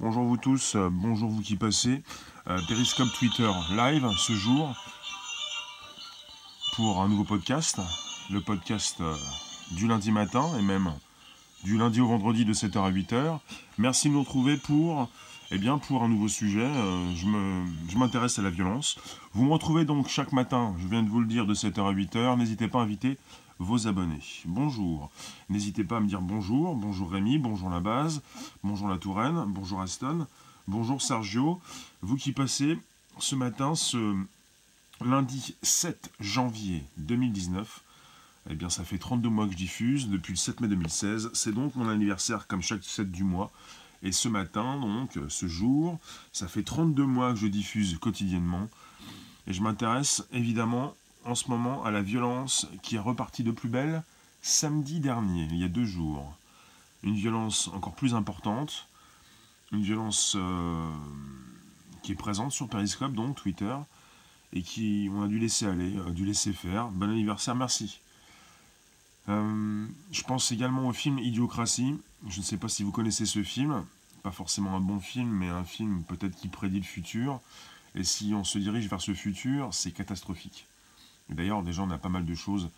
Bonjour vous tous, euh, bonjour vous qui passez. Euh, Periscope Twitter live ce jour pour un nouveau podcast. Le podcast euh, du lundi matin et même du lundi au vendredi de 7h à 8h. Merci de nous retrouver pour, eh bien, pour un nouveau sujet. je m'intéresse à la violence. Vous me retrouvez donc chaque matin, je viens de vous le dire, de 7h à 8h. N'hésitez pas à inviter vos abonnés. Bonjour. N'hésitez pas à me dire bonjour. Bonjour Rémi, bonjour la base, bonjour la Touraine, bonjour Aston, bonjour Sergio. Vous qui passez ce matin, ce lundi 7 janvier 2019. Eh bien, ça fait 32 mois que je diffuse, depuis le 7 mai 2016. C'est donc mon anniversaire, comme chaque 7 du mois. Et ce matin, donc, ce jour, ça fait 32 mois que je diffuse quotidiennement. Et je m'intéresse évidemment en ce moment à la violence qui est repartie de plus belle samedi dernier, il y a deux jours. Une violence encore plus importante, une violence euh, qui est présente sur Periscope, donc Twitter, et qui on a dû laisser aller, a dû laisser faire. Bon anniversaire, merci. Euh, je pense également au film Idiocratie. Je ne sais pas si vous connaissez ce film. Pas forcément un bon film, mais un film peut-être qui prédit le futur. Et si on se dirige vers ce futur, c'est catastrophique. D'ailleurs, déjà, on a pas mal de choses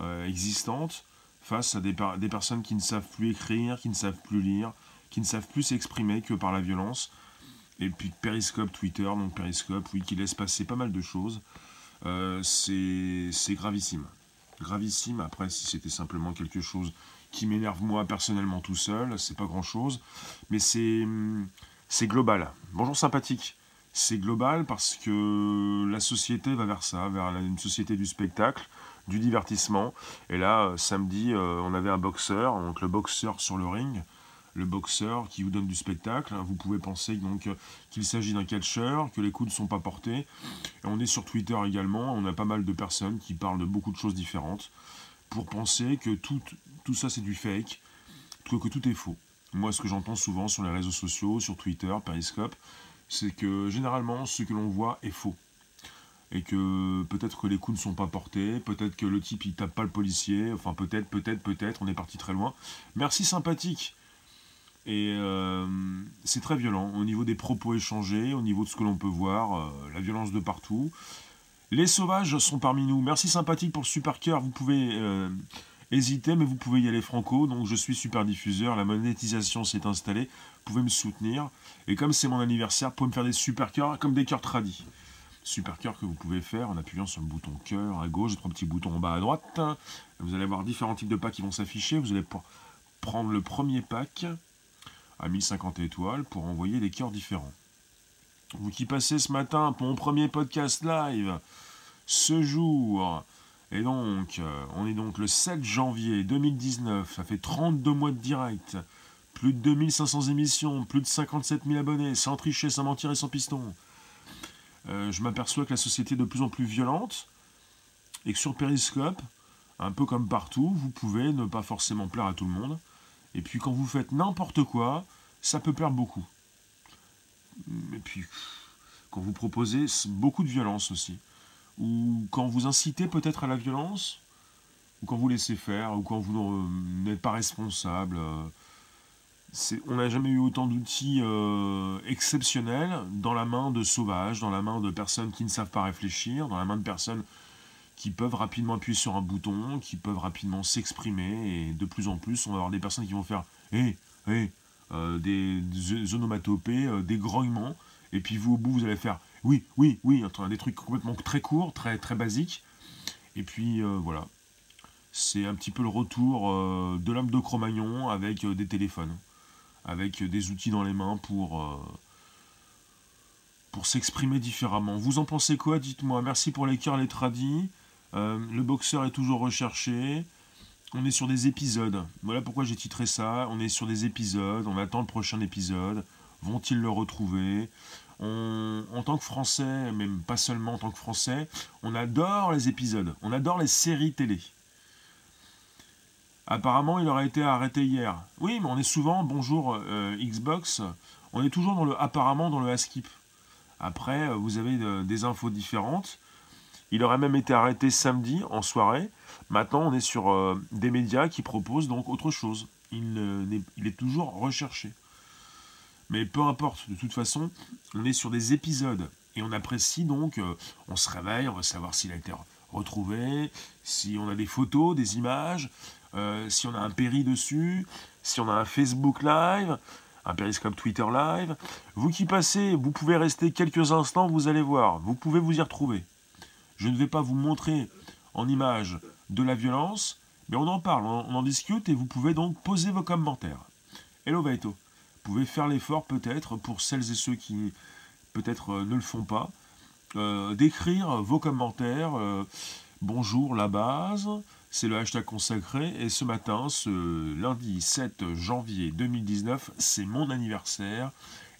euh, existantes face à des, personnes qui ne savent plus écrire, qui ne savent plus lire, qui ne savent plus s'exprimer que par la violence. Et puis Periscope, Twitter, donc Periscope, oui, qui laisse passer pas mal de choses. Euh, c'est gravissime. Gravissime, après, si c'était simplement quelque chose qui m'énerve moi personnellement tout seul, c'est pas grand chose. Mais c'est global. Bonjour sympathique c'est global parce que la société va vers ça, vers une société du spectacle, du divertissement. Et là, euh, samedi, euh, on avait un boxeur, donc le boxeur sur le ring, le boxeur qui vous donne du spectacle. Vous pouvez penser donc qu'il s'agit d'un catcheur, que les coups ne sont pas portés. On est sur Twitter également, on a pas mal de personnes qui parlent de beaucoup de choses différentes pour penser que tout, ça c'est du fake, que tout est faux. Moi, ce que j'entends souvent sur les réseaux sociaux, sur Twitter, Periscope, c'est que généralement ce que l'on voit est faux. Et que peut-être que les coups ne sont pas portés, peut-être que le type il tape pas le policier, enfin peut-être, peut-être, peut-être, on est parti très loin. Merci sympathique. Et euh, c'est très violent au niveau des propos échangés, au niveau de ce que l'on peut voir, euh, la violence de partout. Les sauvages sont parmi nous. Merci sympathique pour le super cœur. Vous pouvez euh, hésiter, mais vous pouvez y aller franco. Donc je suis super diffuseur, la monétisation s'est installée. Vous pouvez me soutenir. Et comme c'est mon anniversaire, vous pouvez me faire des super cœurs comme des cœurs tradis. Super cœur que vous pouvez faire en appuyant sur le bouton cœur à gauche, et trois petits boutons en bas à droite. Vous allez avoir différents types de packs qui vont s'afficher. Vous allez prendre le premier pack à 1050 étoiles pour envoyer des cœurs différents. Vous qui passez ce matin pour mon premier podcast live, ce jour, et donc, euh, on est donc le 7 janvier 2019, ça fait 32 mois de direct, plus de 2500 émissions, plus de 57 000 abonnés, sans tricher, sans mentir et sans piston. Euh, je m'aperçois que la société est de plus en plus violente et que sur Periscope, un peu comme partout, vous pouvez ne pas forcément plaire à tout le monde. Et puis quand vous faites n'importe quoi, ça peut plaire beaucoup. Et puis, quand vous proposez beaucoup de violence aussi, ou quand vous incitez peut-être à la violence, ou quand vous laissez faire, ou quand vous n'êtes pas responsable, euh, on n'a jamais eu autant d'outils euh, exceptionnels dans la main de sauvages, dans la main de personnes qui ne savent pas réfléchir, dans la main de personnes qui peuvent rapidement appuyer sur un bouton, qui peuvent rapidement s'exprimer, et de plus en plus, on va avoir des personnes qui vont faire hé, hé, des, onomatopées, euh, des grognements, et puis vous, au bout, vous allez faire oui, oui, oui, des trucs complètement très courts, très, très basiques, et puis euh, voilà. C'est un petit peu le retour de l'homme de Cro-Magnon avec des téléphones avec des outils dans les mains pour, euh, pour s'exprimer différemment. Vous en pensez quoi Dites-moi. Merci pour les cœurs, les tradis. Euh, le boxeur est toujours recherché. On est sur des épisodes. Voilà pourquoi j'ai titré ça. On est sur des épisodes. On attend le prochain épisode. Vont-ils le retrouver? En tant que Français, même pas seulement en tant que Français, on adore les épisodes. On adore les séries télé. Apparemment, il aurait été arrêté hier. Oui, mais on est souvent, bonjour euh, Xbox, on est toujours dans le apparemment dans le Askip. Après, euh, vous avez euh, des infos différentes. Il aurait même été arrêté samedi en soirée. Maintenant, on est sur des médias qui proposent donc autre chose. Il, il, est toujours recherché. Mais peu importe, de toute façon, on est sur des épisodes. Et on apprécie donc, euh, on se réveille, on va savoir s'il a été retrouvé, si on a des photos, des images, euh, si on a un péri dessus, si on a un Facebook Live, un Periscope Twitter Live. Vous qui passez, vous pouvez rester quelques instants, vous allez voir, vous pouvez vous y retrouver. Je ne vais pas vous montrer en image de la violence, mais on en parle, on en discute et vous pouvez donc poser vos commentaires. Hello Vaito, pouvez faire l'effort peut-être pour celles et ceux qui peut-être euh, ne le font pas, euh, d'écrire vos commentaires. Euh, bonjour la base, c'est le hashtag consacré. Et ce matin, ce lundi 7 janvier 2019, c'est mon anniversaire.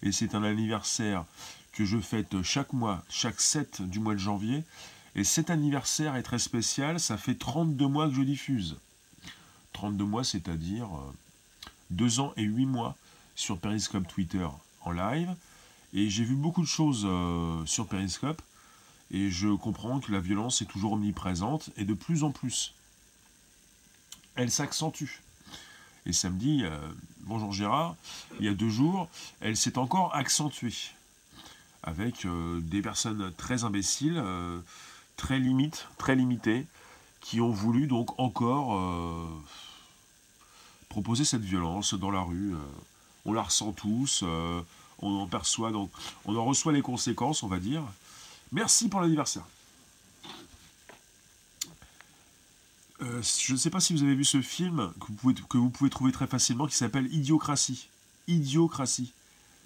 Et c'est un anniversaire que je fête chaque mois, chaque 7 du mois de janvier. Et cet anniversaire est très spécial, ça fait 32 mois que je diffuse. 32 mois, c'est-à-dire 2 ans et 8 mois sur Periscope Twitter en live. Et j'ai vu beaucoup de choses euh, sur Periscope, et je comprends que la violence est toujours omniprésente, et de plus en plus. Elle s'accentue. Et samedi, euh, bonjour Gérard, il y a deux jours, elle s'est encore accentuée. Avec euh, des personnes très imbéciles, très limites, très limitées, qui ont voulu donc encore proposer cette violence dans la rue. On la ressent tous on en perçoit donc, on en reçoit les conséquences, on va dire. Merci pour l'anniversaire. Euh, je ne sais pas si vous avez vu ce film que vous pouvez, trouver très facilement qui s'appelle Idiocratie. Idiocratie.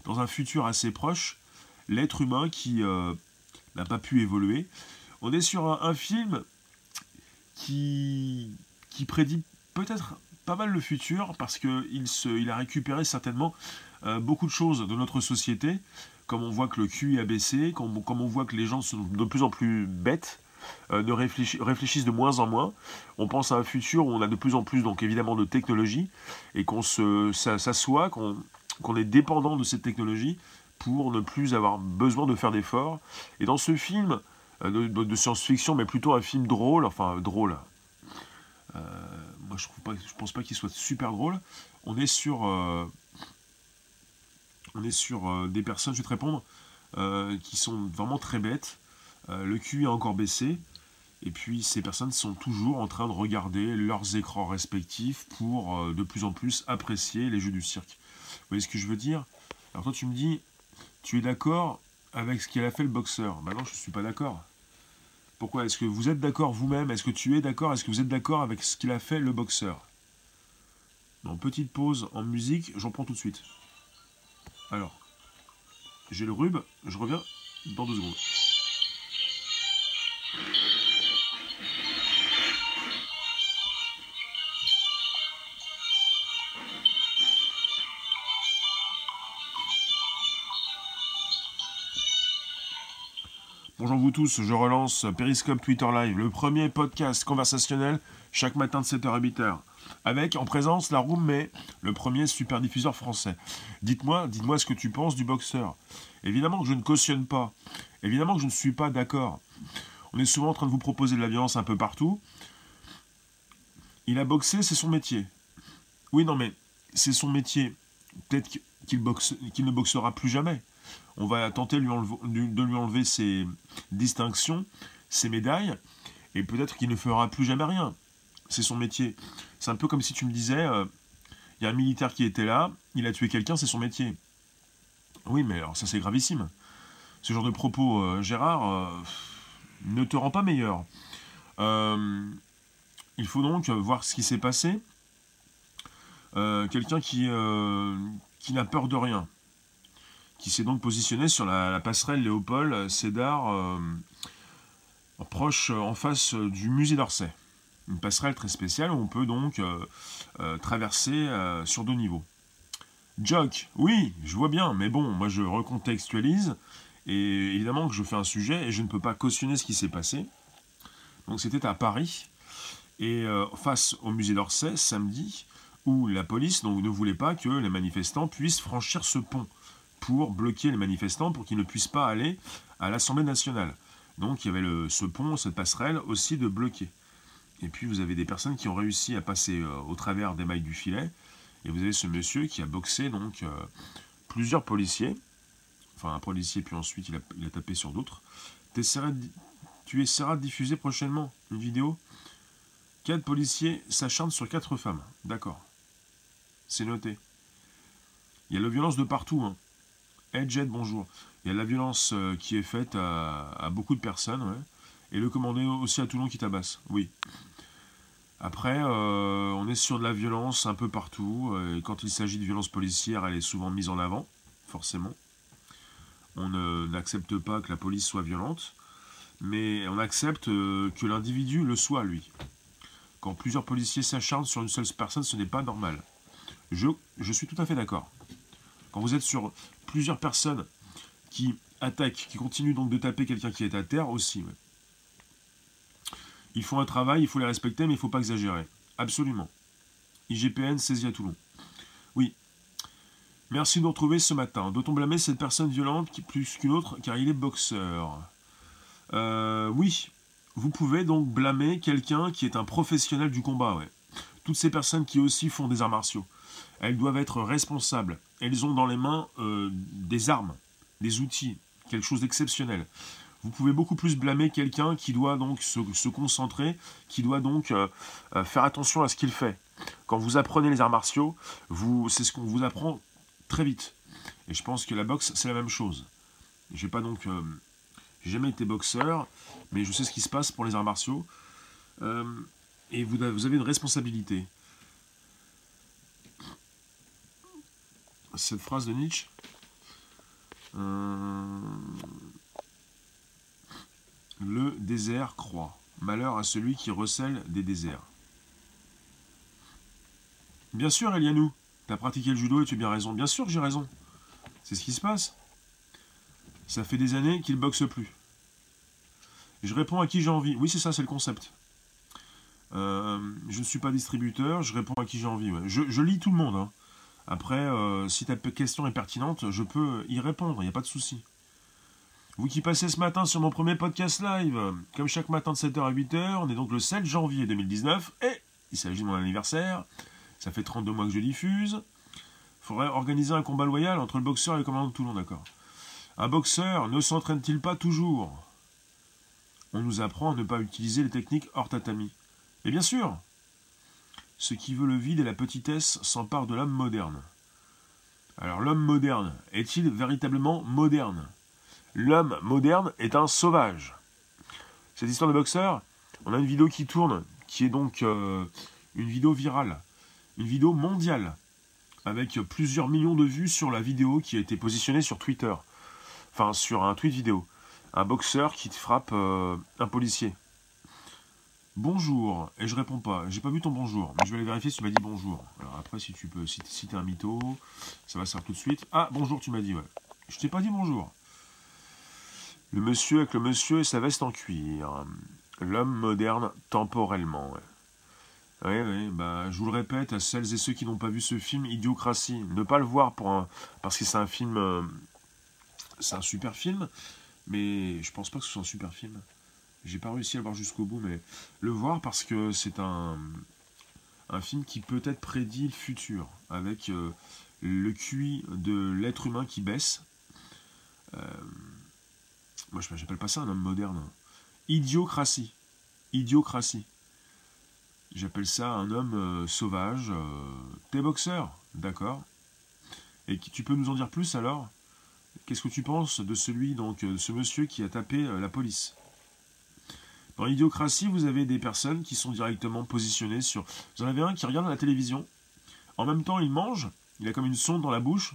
Dans un futur assez proche, l'être humain qui euh, n'a pas pu évoluer. On est sur un, film qui prédit peut-être pas mal le futur parce qu'il il a récupéré certainement euh, beaucoup de choses de notre société, comme on voit que le QI a baissé, comme, on voit que les gens sont de plus en plus bêtes, euh, ne réfléchissent de moins en moins. On pense à un futur où on a de plus en plus, donc évidemment, de technologie, et qu'on s'assoit, qu'on est dépendant de cette technologie pour ne plus avoir besoin de faire d'efforts. Et dans ce film euh, de, science-fiction, mais plutôt un film drôle, enfin drôle, moi je ne pense pas qu'il soit super drôle, on est sur on est sur euh, des personnes, je vais te répondre, euh, qui sont vraiment très bêtes. Euh, le QI a encore baissé. Et puis ces personnes sont toujours en train de regarder leurs écrans respectifs pour de plus en plus apprécier les jeux du cirque. Vous voyez ce que je veux dire? Alors toi tu me dis, tu es d'accord avec ce qu'il a fait le boxeur? Ben non, je ne suis pas d'accord. Pourquoi? Est-ce que vous êtes d'accord vous-même? Est-ce que tu es d'accord? Est-ce que vous êtes d'accord avec ce qu'il a fait le boxeur? Bon, petite pause en musique, j'en prends tout de suite. Alors, j'ai le rub, je reviens dans deux secondes. Bonjour vous tous, je relance Periscope Twitter Live, le premier podcast conversationnel chaque matin de 7h à 8h avec en présence la Room mais le premier super diffuseur français. Dites-moi, dites-moi ce que tu penses du boxeur. Évidemment que je ne cautionne pas. Évidemment que je ne suis pas d'accord. On est souvent en train de vous proposer de la violence un peu partout. Il a boxé, c'est son métier. Oui, non, mais c'est son métier. Peut-être qu'il ne boxera plus jamais. On va tenter de lui enlever ses distinctions, ses médailles, et peut-être qu'il ne fera plus jamais rien c'est son métier. C'est un peu comme si tu me disais, euh, il y a un militaire qui était là, il a tué quelqu'un, c'est son métier. Oui, mais alors ça c'est gravissime. Ce genre de propos, euh, Gérard, euh, ne te rend pas meilleur. il faut donc voir ce qui s'est passé. quelqu'un qui, qui n'a peur de rien, qui s'est donc positionné sur la, passerelle Léopold Sédar, proche en face du musée d'Orsay une passerelle très spéciale où on peut donc euh, euh, traverser euh, sur deux niveaux. Jock, oui, je vois bien, mais bon, moi je recontextualise, et évidemment que je fais un sujet, et je ne peux pas cautionner ce qui s'est passé. Donc c'était à Paris, et face au musée d'Orsay, samedi, où la police donc, ne voulait pas que les manifestants puissent franchir ce pont pour bloquer les manifestants, pour qu'ils ne puissent pas aller à l'Assemblée nationale. Donc il y avait ce pont, cette passerelle aussi de bloquer. Et puis vous avez des personnes qui ont réussi à passer euh, au travers des mailles du filet. Et vous avez ce monsieur qui a boxé donc euh, plusieurs policiers, enfin un policier, puis ensuite il a, il a tapé sur d'autres. Tu essaieras de diffuser prochainement une vidéo. Quatre policiers s'acharnent sur quatre femmes. D'accord. C'est noté. Il y a la violence de partout. Hein. Ed bonjour. Il y a la violence euh, qui est faite à, beaucoup de personnes. Et le commandé aussi à Toulon qui tabasse. Oui. Après, euh, on est sur de la violence un peu partout. Euh, et quand il s'agit de violence policière, elle est souvent mise en avant, forcément. On n'accepte pas que la police soit violente, mais on accepte que l'individu le soit, lui. Quand plusieurs policiers s'acharnent sur une seule personne, ce n'est pas normal. Je, je suis tout à fait d'accord. Quand vous êtes sur plusieurs personnes qui attaquent, qui continuent donc de taper quelqu'un qui est à terre aussi. Ils font un travail, il faut les respecter, mais il ne faut pas exagérer. Absolument. IGPN saisie à Toulon. Oui. Merci de nous retrouver ce matin. Doit-on blâmer cette personne violente plus qu'une autre car il est boxeur? Euh, Oui. Vous pouvez donc blâmer quelqu'un qui est un professionnel du combat. Toutes ces personnes qui aussi font des arts martiaux. Elles doivent être responsables. Elles ont dans les mains euh, des armes, des outils, quelque chose d'exceptionnel. Vous pouvez beaucoup plus blâmer quelqu'un qui doit donc se, concentrer, qui doit donc euh, euh, faire attention à ce qu'il fait. Quand vous apprenez les arts martiaux, c'est ce qu'on vous apprend très vite. Et je pense que la boxe, c'est la même chose. J'ai pas donc, jamais été boxeur, mais je sais ce qui se passe pour les arts martiaux. et vous avez une responsabilité. Cette phrase de Nietzsche. Euh, le désert croît. Malheur à celui qui recèle des déserts. Bien sûr, Elianou, as pratiqué le judo et tu as bien raison. Bien sûr que j'ai raison. C'est ce qui se passe. Ça fait des années qu'il boxe plus. Je réponds à qui j'ai envie. Oui, c'est ça, c'est le concept. Euh, je ne suis pas distributeur, je réponds à qui j'ai envie. Je, je, lis tout le monde. Hein. Après, euh, si ta question est pertinente, je peux y répondre, il n'y a pas de souci. Vous qui passez ce matin sur mon premier podcast live, comme chaque matin de 7h à 8h, on est donc le 7 janvier 2019, et il s'agit de mon anniversaire, ça fait 32 mois que je diffuse. Faudrait organiser un combat loyal entre le boxeur et le commandant de Toulon, d'accord Un boxeur ne s'entraîne-t-il pas toujours? On nous apprend à ne pas utiliser les techniques hors tatami. Et bien sûr ce qui veut le vide et la petitesse s'empare de l'homme moderne. Alors l'homme moderne est-il véritablement moderne? L'homme moderne est un sauvage. Cette histoire de boxeur, on a une vidéo qui tourne, qui est donc euh, une vidéo virale, une vidéo mondiale, avec plusieurs millions de vues sur la vidéo qui a été positionnée sur Twitter, enfin sur un tweet vidéo. Un boxeur qui frappe euh, un policier. Bonjour, et je réponds pas. J'ai pas vu ton bonjour, mais je vais aller vérifier si tu m'as dit bonjour. Après, si tu peux, si, t'es un mytho, ça va se faire tout de suite. Ah, bonjour, tu m'as dit, ouais. Je t'ai pas dit bonjour. Le monsieur avec le monsieur et sa veste en cuir. L'homme moderne temporellement, ouais. Oui, oui, bah, je vous le répète à celles et ceux qui n'ont pas vu ce film, Idiocratie, ne pas le voir pour parce que c'est un film, euh, c'est un super film, mais je pense pas que ce soit un super film. J'ai pas réussi à le voir jusqu'au bout, mais le voir parce que c'est un, un film qui peut-être prédit le futur, avec euh, le QI de l'être humain qui baisse. Euh, moi, je n'appelle pas ça un homme moderne. Idiocratie. Idiocratie. J'appelle ça un homme euh, sauvage. T'es boxeur, d'accord? Et tu peux nous en dire plus alors? Qu'est-ce que tu penses de celui, donc, ce monsieur qui a tapé la police? Dans l'idiocratie, vous avez des personnes qui sont directement positionnées sur... Vous en avez un qui regarde la télévision, en même temps il mange, il a comme une sonde dans la bouche,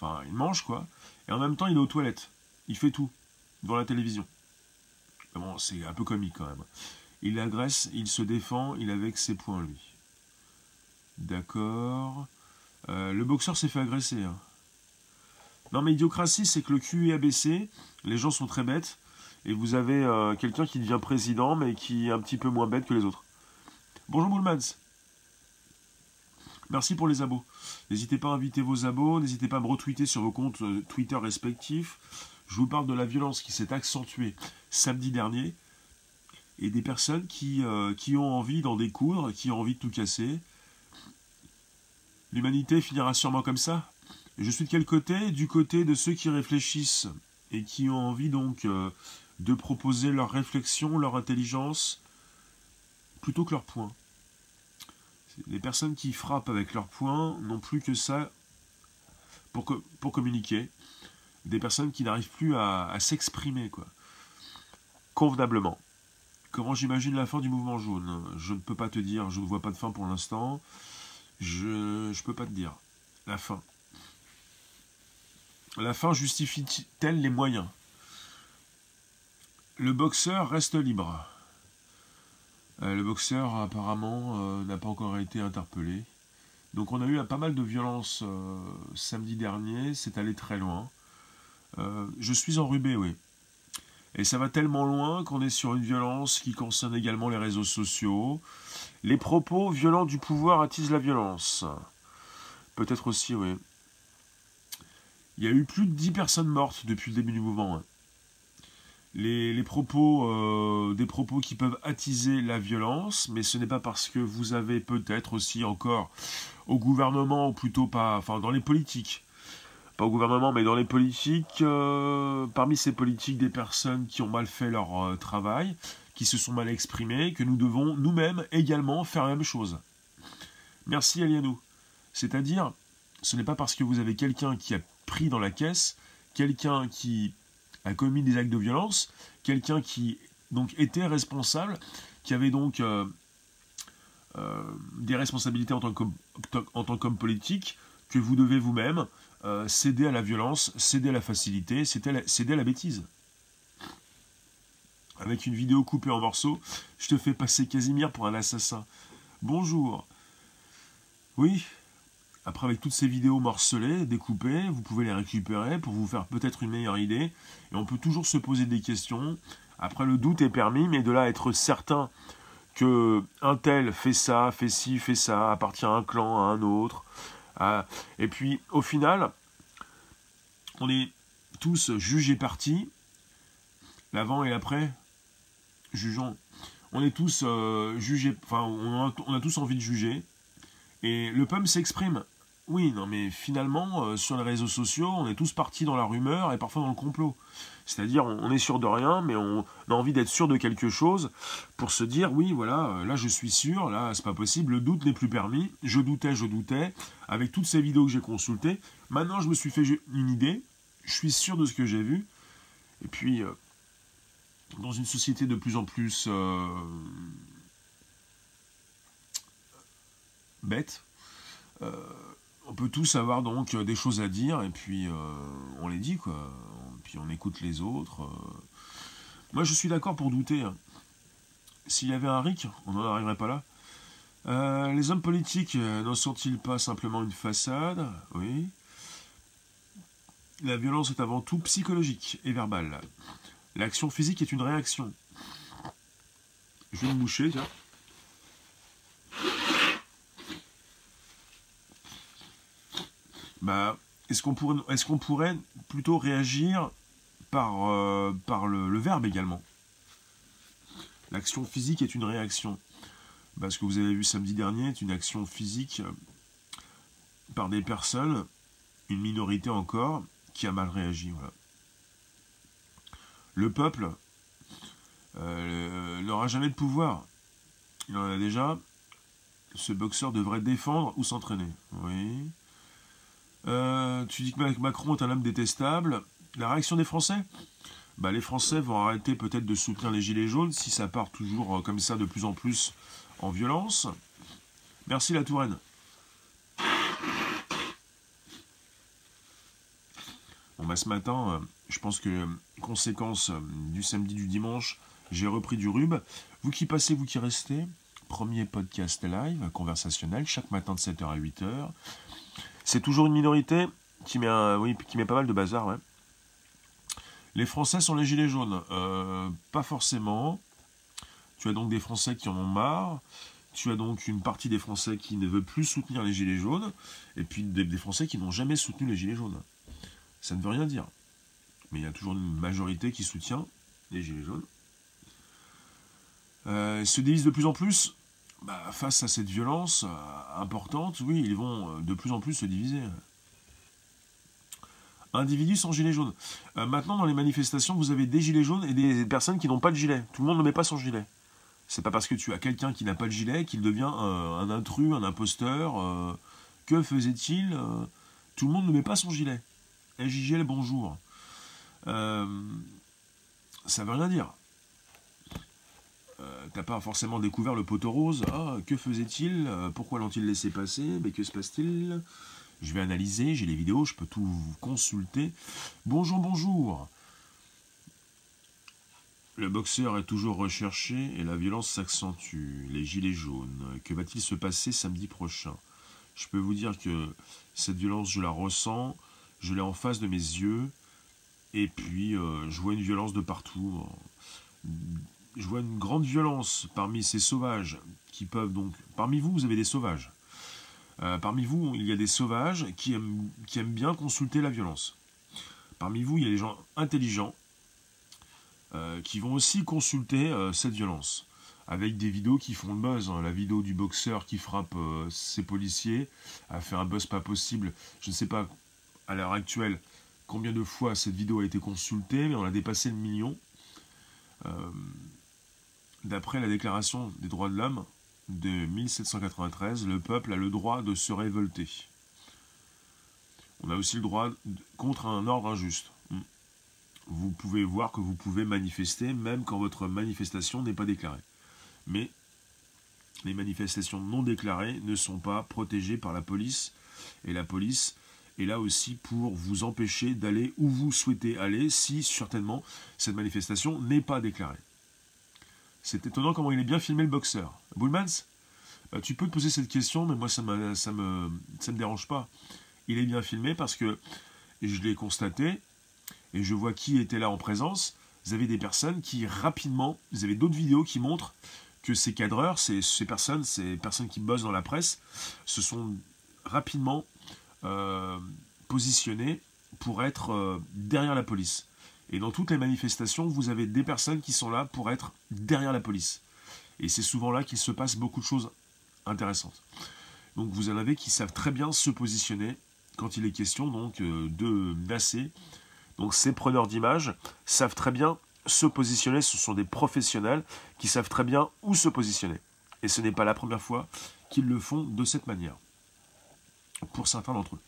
enfin il mange quoi, et en même temps il est aux toilettes, il fait tout, devant la télévision. C'est un peu comique quand même. Il agresse, il se défend, il avec ses points lui. D'accord. Euh, le boxeur s'est fait agresser. Hein. Non mais idiocratie, c'est que le cul est abaissé, les gens sont très bêtes, et vous avez euh, quelqu'un qui devient président, mais qui est un petit peu moins bête que les autres. Bonjour Moulmans. Merci pour les abos. N'hésitez pas à inviter vos abos, n'hésitez pas à me retweeter sur vos comptes euh, Twitter respectifs. Je vous parle de la violence qui s'est accentuée samedi dernier et des personnes qui, euh, qui ont envie d'en découdre, qui ont envie de tout casser. L'humanité finira sûrement comme ça, Je suis de quel côté? Du côté de ceux qui réfléchissent et qui ont envie donc de proposer leur réflexion, leur intelligence, plutôt que leur point. Les personnes qui frappent avec leur point n'ont plus que ça pour, pour communiquer. Des personnes qui n'arrivent plus à, s'exprimer, quoi. Convenablement. Comment j'imagine la fin du mouvement jaune? Je ne peux pas te dire, je ne vois pas de fin pour l'instant. Je ne peux pas te dire. La fin. La fin justifie-t-elle les moyens? Le boxeur reste libre. Euh, le boxeur apparemment euh, n'a pas encore été interpellé. Donc on a eu pas mal de violences euh, samedi dernier, c'est allé très loin. je suis enrubé, oui. Et ça va tellement loin qu'on est sur une violence qui concerne également les réseaux sociaux. Les propos violents du pouvoir attisent la violence. Peut-être aussi, oui. Il y a eu plus de 10 personnes mortes depuis le début du mouvement. Hein. Les, propos, euh, des propos qui peuvent attiser la violence, mais ce n'est pas parce que vous avez peut-être aussi encore au gouvernement, ou plutôt pas, enfin dans les politiques, pas au gouvernement, mais dans les politiques, euh, parmi ces politiques, des personnes qui ont mal fait leur euh, travail, qui se sont mal exprimées, que nous devons nous-mêmes également faire la même chose. Merci Alianou. C'est-à-dire, ce n'est pas parce que vous avez quelqu'un qui a pris dans la caisse, quelqu'un qui a commis des actes de violence, quelqu'un qui donc était responsable, qui avait donc euh, euh, des responsabilités en tant, qu'homme politique, que vous devez vous-même euh, céder à la violence, céder à la facilité, céder à la bêtise. Avec une vidéo coupée en morceaux, je te fais passer Casimir pour un assassin. Bonjour. Oui, après, avec toutes ces vidéos morcelées, découpées, vous pouvez les récupérer pour vous faire peut-être une meilleure idée. Et on peut toujours se poser des questions. Après, le doute est permis, mais de là être certain que un tel fait ça, fait ci, fait ça, appartient à un clan, à un autre. Et puis, au final, on est tous jugés partis, l'avant et l'après, jugeons. On est tous euh, jugés, enfin, on a, on a tous envie de juger. Et le peuple s'exprime. Oui, non, mais finalement, euh, sur les réseaux sociaux, on est tous partis dans la rumeur et parfois dans le complot. C'est-à-dire, on, est sûr de rien, mais on, a envie d'être sûr de quelque chose pour se dire, oui, voilà, euh, là je suis sûr, là c'est pas possible, le doute n'est plus permis. Je doutais, je doutais, avec toutes ces vidéos que j'ai consultées. Maintenant, je me suis fait une idée, je suis sûr de ce que j'ai vu. Et puis, euh, dans une société de plus en plus bête, on peut tous avoir donc euh, des choses à dire et puis euh, on les dit quoi. Puis on écoute les autres. Euh. Moi je suis d'accord pour douter. Hein. S'il y avait un RIC, on n'en arriverait pas là. les hommes politiques n'en sont-ils pas simplement une façade? Oui. La violence est avant tout psychologique et verbale. L'action physique est une réaction. Je vais me moucher. Bah, est-ce qu'on pourrait, plutôt réagir par, euh, le, verbe également? L'action physique est une réaction. Bah, ce que vous avez vu samedi dernier est une action physique euh, par des personnes, une minorité encore, qui a mal réagi. Le peuple euh, n'aura jamais de pouvoir. Il en a déjà. Ce boxeur devrait défendre ou s'entraîner. Oui. Euh, tu dis que Macron est un homme détestable. La réaction des Français? Bah, Les Français vont arrêter peut-être de soutenir les Gilets jaunes si ça part toujours euh, comme ça de plus en plus en violence. Merci la Touraine. Bon bah ce matin, euh, je pense que conséquence du samedi du dimanche, j'ai repris du rub. Vous qui passez, vous qui restez, premier podcast live, conversationnel, chaque matin de 7h à 8h. C'est toujours une minorité qui met, pas mal de bazar. Les Français sont les gilets jaunes. Euh, pas forcément. Tu as donc des Français qui en ont marre. Tu as donc une partie des Français qui ne veut plus soutenir les gilets jaunes. Et puis des, Français qui n'ont jamais soutenu les gilets jaunes. Ça ne veut rien dire. Mais il y a toujours une majorité qui soutient les gilets jaunes. Euh, ils se divisent de plus en plus. Bah, face à cette violence euh, importante, oui, ils vont euh, de plus en plus se diviser. Individus sans gilet jaune. Euh, maintenant, dans les manifestations, vous avez des gilets jaunes et des personnes qui n'ont pas de gilet. Tout le monde ne met pas son gilet. C'est pas parce que tu as quelqu'un qui n'a pas de gilet qu'il devient un intrus, un imposteur. Que faisait-il Tout le monde ne met pas son gilet. JGL, bonjour. ça veut rien dire. T'as pas forcément découvert le poteau rose. Ah, que faisait-il? Pourquoi l'ont-ils laissé passer? Mais que se passe-t-il? Je vais analyser, j'ai les vidéos, je peux tout consulter. Bonjour, bonjour. Le boxeur est toujours recherché et la violence s'accentue. Les gilets jaunes. Que va-t-il se passer samedi prochain? Je peux vous dire que cette violence, je la ressens. Je l'ai en face de mes yeux. Et puis, euh, je vois une violence de partout. Je vois une grande violence parmi ces sauvages qui peuvent donc... Parmi vous, vous avez des sauvages. Euh, parmi vous, il y a des sauvages qui aiment, qui aiment, bien consulter la violence. Parmi vous, il y a des gens intelligents euh, qui vont aussi consulter euh, cette violence. Avec des vidéos qui font le buzz. Hein. La vidéo du boxeur qui frappe ses policiers a fait un buzz pas possible. Je ne sais pas à l'heure actuelle combien de fois cette vidéo a été consultée, mais on a dépassé le million. D'après la déclaration des droits de l'homme, de 1793, le peuple a le droit de se révolter. On a aussi le droit contre un ordre injuste. Hmm. Vous pouvez voir que vous pouvez manifester même quand votre manifestation n'est pas déclarée. Mais les manifestations non déclarées ne sont pas protégées par la police. Et la police est là aussi pour vous empêcher d'aller où vous souhaitez aller si certainement cette manifestation n'est pas déclarée. C'est étonnant comment il est bien filmé le boxeur. Bullmans, euh, tu peux te poser cette question, mais moi ça ça me, dérange pas. Il est bien filmé parce que je l'ai constaté et je vois qui était là en présence. Vous avez des personnes qui rapidement, vous avez d'autres vidéos qui montrent que ces cadreurs, ces, ces, personnes, ces personnes qui bossent dans la presse, se sont rapidement euh, positionnés pour être euh, derrière la police. Et dans toutes les manifestations, vous avez des personnes qui sont là pour être derrière la police. Et c'est souvent là qu'il se passe beaucoup de choses intéressantes. Donc vous en avez qui savent très bien se positionner quand il est question donc euh, de nasser. Donc ces preneurs d'images savent très bien se positionner. Ce sont des professionnels qui savent très bien où se positionner. Et ce n'est pas la première fois qu'ils le font de cette manière. Pour certains d'entre eux.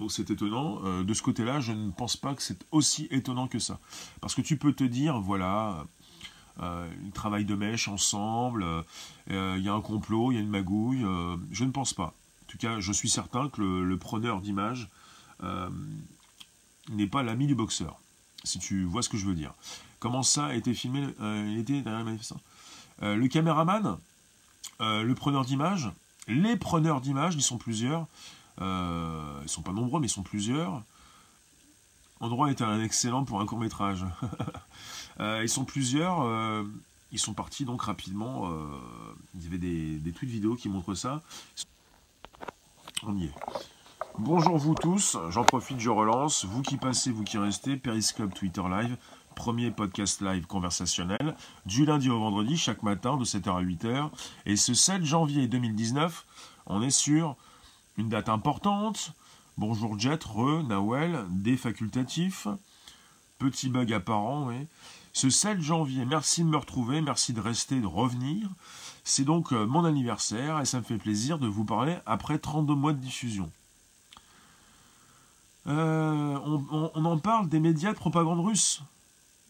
Donc c'est étonnant. Euh, de ce côté-là, je ne pense pas que c'est aussi étonnant que ça. Parce que tu peux te dire, voilà, euh, ils travaillent de mèche ensemble, euh, il y a un complot, il y a une magouille. je ne pense pas. En tout cas, je suis certain que le, preneur d'image n'est pas l'ami du boxeur. Si tu vois ce que je veux dire. Comment ça a été filmé Il était derrière le Le caméraman, le preneur d'image, les preneurs d'image, ils sont plusieurs, euh, ils sont pas nombreux, mais ils sont plusieurs. Endroit est un excellent pour un court métrage. Euh, ils sont plusieurs. Euh, ils sont partis donc rapidement. il y avait des, des tweets vidéo qui montrent ça. On y est. Bonjour vous tous, j'en profite, je relance. Vous qui passez, vous qui restez, Periscope, Twitter Live, premier podcast live conversationnel, du lundi au vendredi, chaque matin, de 7h à 8h. Et ce 7 janvier 2019, on est sur une date importante. Bonjour Jet, Re, Nawel, des facultatifs. Petit bug apparent, oui. Ce 7 janvier, merci de me retrouver, merci de rester, de revenir. C'est donc euh, mon anniversaire et ça me fait plaisir de vous parler après 32 mois de diffusion. Euh, on, on, en parle des médias de propagande russe,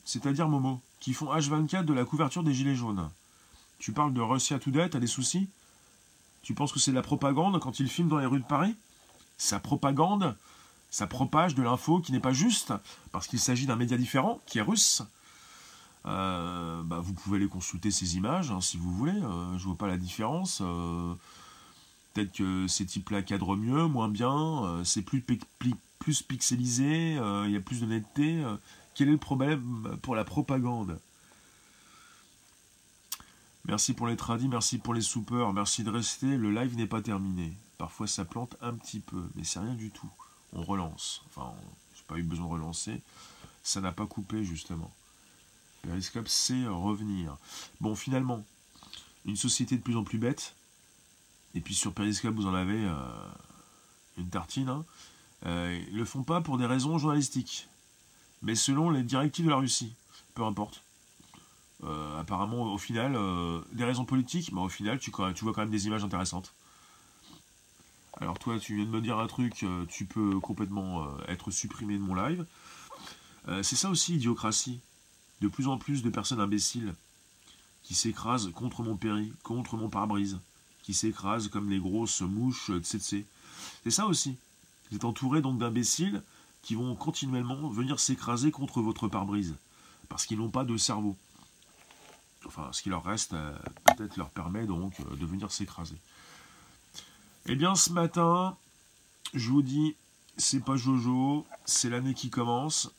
c'est-à-dire Momo, qui font H24 de la couverture des Gilets jaunes. Tu parles de Russia Today, t'as des soucis? Tu penses que c'est de la propagande quand il filme dans les rues de Paris? Sa propagande, ça propage de l'info qui n'est pas juste, parce qu'il s'agit d'un média différent, qui est russe. Euh, bah, vous pouvez aller consulter ces images hein, si vous voulez, euh, je vois pas la différence. Euh, peut-être que ces types-là cadrent mieux, moins bien, c'est plus, plus pixelisé, il y a plus de netteté. quel est le problème pour la propagande? Merci pour les tradis, merci pour les soupeurs, merci de rester. Le live n'est pas terminé. Parfois ça plante un petit peu, mais c'est rien du tout. On relance. Enfin, j'ai pas eu besoin de relancer. Ça n'a pas coupé justement. Periscope c'est revenir. Bon, finalement, une société de plus en plus bête. Et puis sur Periscope, vous en avez euh, une tartine. Hein. Euh, ils ne le font pas pour des raisons journalistiques, mais selon les directives de la Russie. Peu importe. Euh, apparemment, au final, euh, des raisons politiques, mais au final, tu, vois quand même des images intéressantes. Alors toi, tu viens de me dire un truc, tu peux complètement être supprimé de mon live. C'est ça aussi, idiocratie. De plus en plus de personnes imbéciles qui s'écrasent contre mon péri, contre mon pare-brise, qui s'écrasent comme les grosses mouches tsetse. C'est ça aussi. Vous êtes entouré donc d'imbéciles qui vont continuellement venir s'écraser contre votre pare-brise, parce qu'ils n'ont pas de cerveau. Enfin, ce qui leur reste, euh, peut-être leur permet donc euh, de venir s'écraser. Eh bien, ce matin, je vous dis, c'est pas Jojo, c'est l'année qui commence.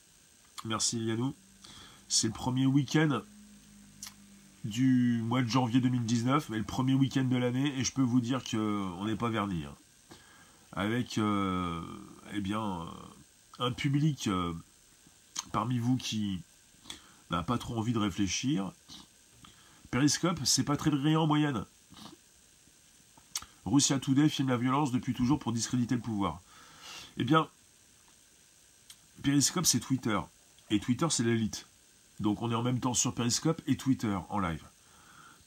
Merci Yannou. C'est le premier week-end du mois de janvier 2019, mais le premier week-end de l'année, et je peux vous dire qu'on n'est pas verni. Hein avec euh, eh bien, un public euh, parmi vous qui n'a pas trop envie de réfléchir. Periscope, c'est pas très brillant en moyenne. Russia Today filme la violence depuis toujours pour discréditer le pouvoir. Eh bien, Periscope, c'est Twitter. Et Twitter, c'est l'élite. Donc on est en même temps sur Periscope et Twitter en live.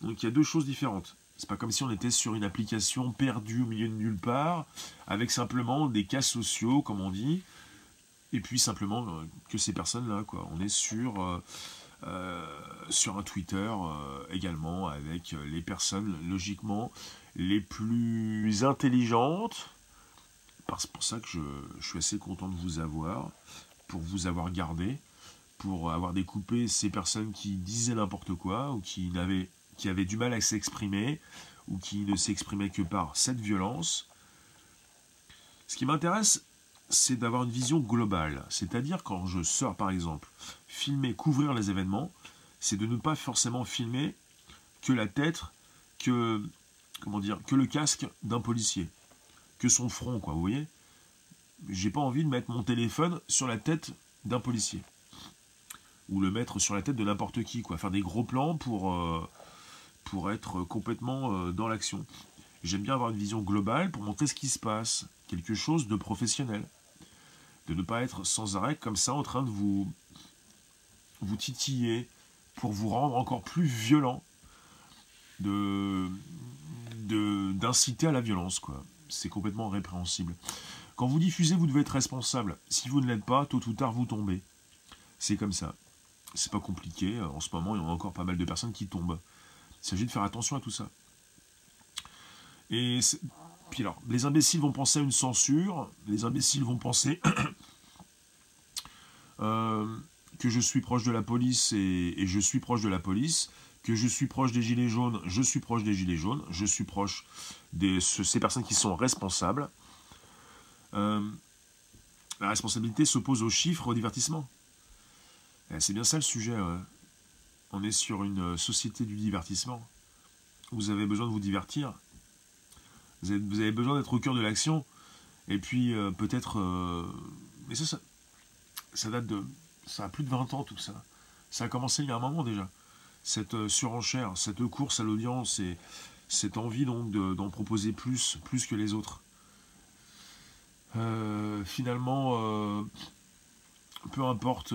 Donc il y a deux choses différentes. C'est pas comme si on était sur une application perdue au milieu de nulle part, avec simplement des cas sociaux, comme on dit, et puis simplement euh, que ces personnes-là, quoi. On est sur, euh, sur un Twitter également, avec les personnes, logiquement, les plus intelligentes. C'est pour ça que je, je suis assez content de vous avoir, pour vous avoir gardé, pour avoir découpé ces personnes qui disaient n'importe quoi, ou qui n'avaient qui avait du mal à s'exprimer ou qui ne s'exprimait que par cette violence. Ce qui m'intéresse, c'est d'avoir une vision globale. C'est-à-dire quand je sors, par exemple, filmer, couvrir les événements, c'est de ne pas forcément filmer que la tête, que comment dire, que le casque d'un policier, que son front, quoi. Vous voyez? J'ai pas envie de mettre mon téléphone sur la tête d'un policier ou le mettre sur la tête de n'importe qui, quoi. Faire des gros plans pour euh, être complètement euh, dans l'action. J'aime bien avoir une vision globale pour montrer ce qui se passe, quelque chose de professionnel. De ne pas être sans arrêt comme ça en train de vous, titiller pour vous rendre encore plus violent, de d'inciter à la violence. quoi. C'est complètement répréhensible. Quand vous diffusez, vous devez être responsable. Si vous ne l'êtes pas, tôt ou tard, vous tombez. C'est comme ça. C'est pas compliqué. En ce moment, il y a encore pas mal de personnes qui tombent. Il s'agit de faire attention à tout ça. Et puis alors, les imbéciles vont penser à une censure, les imbéciles vont penser euh, que je suis proche de la police et, je suis proche de la police, que je suis proche des gilets jaunes, je suis proche des gilets jaunes, je suis proche de ces personnes qui sont responsables. Euh, la responsabilité s'oppose aux chiffres, au divertissement. C'est bien ça le sujet. On est sur une société du divertissement. Vous avez besoin de vous divertir. Vous avez, besoin d'être au cœur de l'action. Et puis euh, peut-être... Euh, mais ça, ça, date de... Ça a plus de 20 ans tout ça. Ça a commencé il y a un moment déjà. Cette surenchère, cette course à l'audience et cette envie donc d'en proposer plus, plus que les autres. finalement, peu importe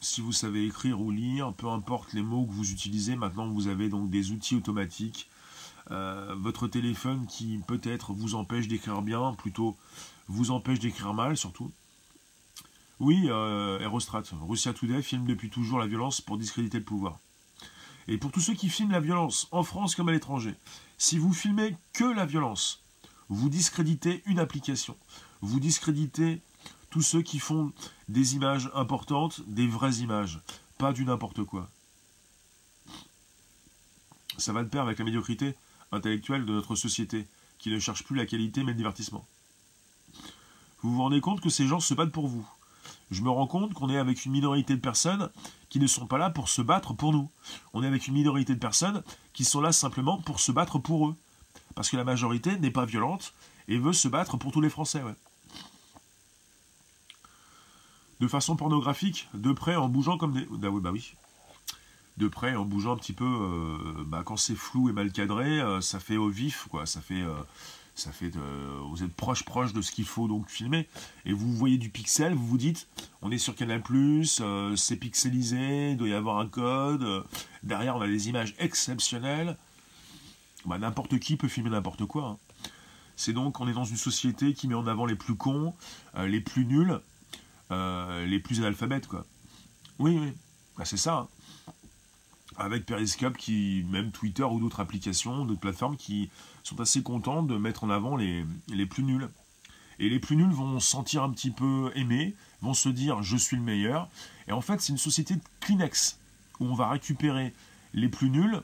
si vous savez écrire ou lire, peu importe les mots que vous utilisez, maintenant vous avez donc des outils automatiques. Euh, votre téléphone qui peut-être vous empêche d'écrire bien, plutôt vous empêche d'écrire mal surtout. Oui, euh, Aerostrat, Russia Today filme depuis toujours la violence pour discréditer le pouvoir. Et pour tous ceux qui filment la violence, en France comme à l'étranger, si vous filmez que la violence, vous discréditez une application, vous discréditez tous ceux qui font des images importantes, des vraies images, pas du n'importe quoi. Ça va de pair avec la médiocrité intellectuelle de notre société, qui ne cherche plus la qualité mais le divertissement. Vous vous rendez compte que ces gens se battent pour vous. Je me rends compte qu'on est avec une minorité de personnes qui ne sont pas là pour se battre pour nous. On est avec une minorité de personnes qui sont là simplement pour se battre pour eux. Parce que la majorité n'est pas violente et veut se battre pour tous les Français. De façon pornographique, de près, en bougeant comme des... Bah oui, bah oui. De près, en bougeant un petit peu, euh, bah, quand c'est flou et mal cadré, euh, ça fait au vif, quoi. Ça fait, euh, ça fait vous êtes proche proche de ce qu'il faut donc filmer. Et vous voyez du pixel vous vous dites on est sur Canal c'est pixelisé il doit y avoir un code derrière on a des images exceptionnelles. Bah, n'importe qui peut filmer n'importe quoi hein. c'est donc on est dans une société qui met en avant les plus cons les plus nuls les plus analphabètes quoi. Oui oui. Bah, c'est ça hein avec Periscope, qui, même Twitter ou d'autres applications, d'autres plateformes qui sont assez contents de mettre en avant les, les plus nuls. Et les plus nuls vont se sentir un petit peu aimés, vont se dire je suis le meilleur. Et en fait, c'est une société de Kleenex, où on va récupérer les plus nuls,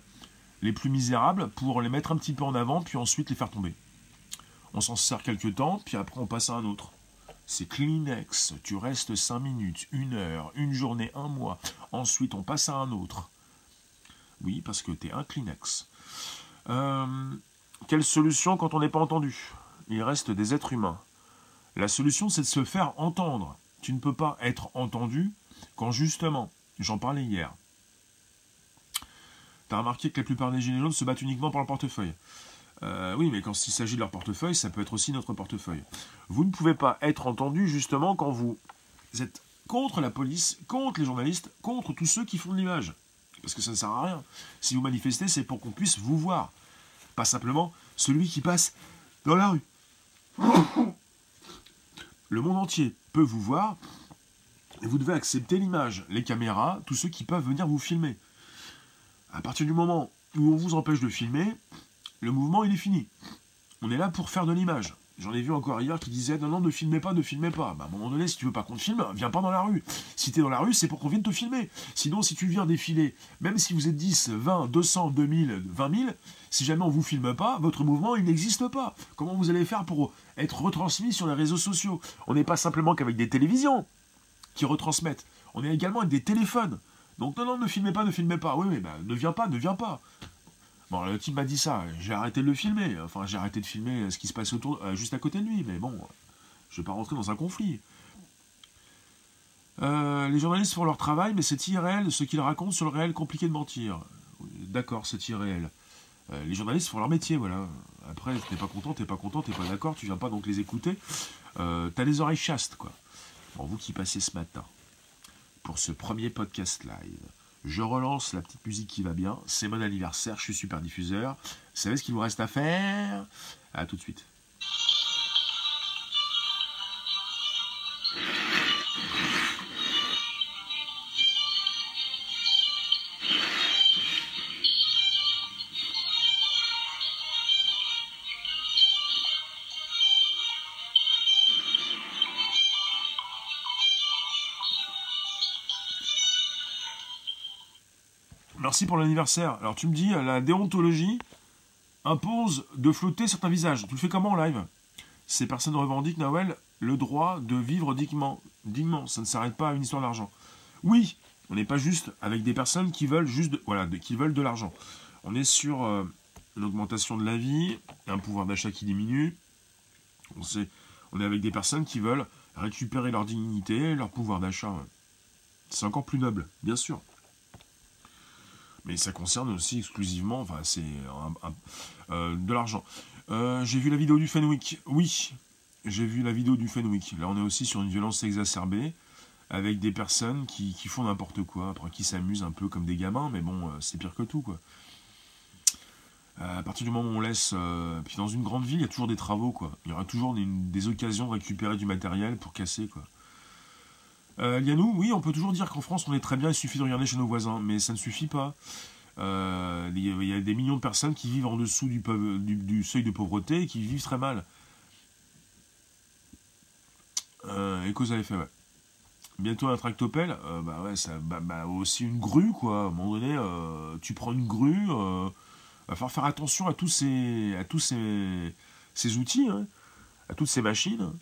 les plus misérables, pour les mettre un petit peu en avant, puis ensuite les faire tomber. On s'en sert quelques temps, puis après on passe à un autre. C'est Kleenex, tu restes 5 minutes, une heure, une journée, un mois. Ensuite on passe à un autre. Oui, parce que tu es un Kleenex. Euh, quelle solution quand on n'est pas entendu? Il reste des êtres humains. La solution, c'est de se faire entendre. Tu ne peux pas être entendu quand justement, j'en parlais hier, tu as remarqué que la plupart des gilets jaunes se battent uniquement pour leur portefeuille. Euh, oui, mais quand il s'agit de leur portefeuille, ça peut être aussi notre portefeuille. Vous ne pouvez pas être entendu justement quand vous êtes contre la police, contre les journalistes, contre tous ceux qui font de l'image parce que ça ne sert à rien. Si vous manifestez, c'est pour qu'on puisse vous voir. Pas simplement celui qui passe dans la rue. Le monde entier peut vous voir et vous devez accepter l'image, les caméras, tous ceux qui peuvent venir vous filmer. À partir du moment où on vous empêche de filmer, le mouvement il est fini. On est là pour faire de l'image. J'en ai vu encore hier qui disait non, non, ne filmez pas, ne filmez pas. Bah, à un moment donné, si tu veux pas qu'on te filme, viens pas dans la rue. Si tu es dans la rue, c'est pour qu'on vienne te filmer. Sinon, si tu viens défiler, même si vous êtes 10, 20, 200, 2000, 20 000, si jamais on vous filme pas, votre mouvement, il n'existe pas. Comment vous allez faire pour être retransmis sur les réseaux sociaux? On n'est pas simplement qu'avec des télévisions qui retransmettent. On est également avec des téléphones. Donc non, non, ne filmez pas, ne filmez pas. Oui, mais bah, ne viens pas, ne viens pas. Bon, le type m'a dit ça, j'ai arrêté de le filmer, enfin j'ai arrêté de filmer ce qui se passe autour, euh, juste à côté de lui, mais bon, je vais pas rentrer dans un conflit. Euh, les journalistes font leur travail, mais c'est irréel ce qu'ils racontent sur le réel compliqué de mentir. D'accord, c'est irréel. Euh, les journalistes font leur métier, voilà. Après, t'es pas content, t'es pas content, t'es pas d'accord, tu viens pas donc les écouter. T'as les oreilles chastes, quoi. Bon, vous qui passez ce matin pour ce premier podcast live, je relance la petite musique qui va bien. C'est mon anniversaire, je suis super diffuseur. Vous savez ce qu'il vous reste à faire? A tout de suite. Merci pour l'anniversaire. Alors tu me dis, la déontologie impose de flotter certains visages. Tu le fais comment en live? Ces personnes revendiquent, Noël, le droit de vivre dignement. Dignement, ça ne s'arrête pas à une histoire d'argent. Oui, on n'est pas juste avec des personnes qui veulent juste de, voilà, qui veulent de l'argent. On est sur euh, une augmentation de la vie, un pouvoir d'achat qui diminue. On, sait, on est avec des personnes qui veulent récupérer leur dignité, leur pouvoir d'achat. C'est encore plus noble, bien sûr. Mais ça concerne aussi exclusivement, enfin, c'est euh, de l'argent. Euh, j'ai vu la vidéo du Fenwick. Oui, j'ai vu la vidéo du Fenwick. Là, on est aussi sur une violence exacerbée, avec des personnes qui, font n'importe quoi, après qui s'amusent un peu comme des gamins, mais bon, euh, c'est pire que tout, quoi. à partir du moment où on laisse... puis dans une grande ville, il y a toujours des travaux, quoi. Il y aura toujours des occasions de récupérer du matériel pour casser, quoi. Euh, Lianou, oui, on peut toujours dire qu'en France, on est très bien, il suffit de regarder chez nos voisins, mais ça ne suffit pas. Euh, il y a des millions de personnes qui vivent en dessous du, seuil de pauvreté et qui vivent très mal. Euh, et cause à effet, ouais. Bientôt un tractopelle, euh, bah ouais, ça, bah, bah, aussi une grue, quoi. À un moment donné, tu prends une grue, va falloir faire attention à tous ces, à tous ces, outils, hein, à toutes ces machines.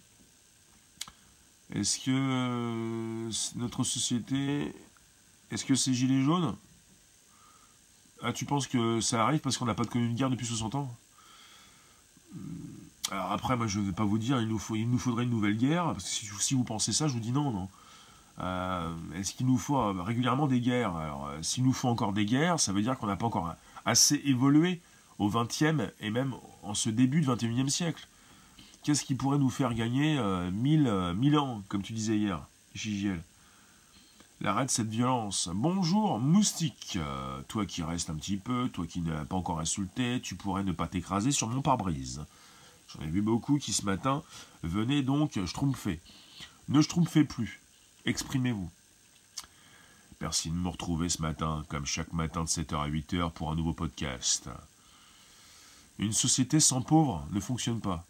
Est-ce que euh, notre société, est-ce que c'est gilet jaune? Ah, tu penses que ça arrive parce qu'on n'a pas connu une guerre depuis 60 ans? Hmm. Alors après, moi je ne vais pas vous dire, il nous, faudrait une nouvelle guerre, parce que si, vous pensez ça, je vous dis non, non. Euh, est-ce qu'il nous faut euh, régulièrement des guerres? Alors, s'il nous faut encore des guerres, ça veut dire qu'on n'a pas encore assez évolué au XXe et même en ce début du XXIe siècle. Qu'est-ce qui pourrait nous faire gagner euh, mille, euh, ans, comme tu disais hier, JGL L'arrêt de cette violence. Bonjour, moustique. Euh, toi qui restes un petit peu, toi qui n'as pas encore insulté, tu pourrais ne pas t'écraser sur mon pare-brise. J'en ai vu beaucoup qui ce matin venaient donc schtroumpfer. Ne schtroumpfez plus. Exprimez-vous. Merci de me retrouver ce matin, comme chaque matin de 7h à 8h pour un nouveau podcast. Une société sans pauvres ne fonctionne pas.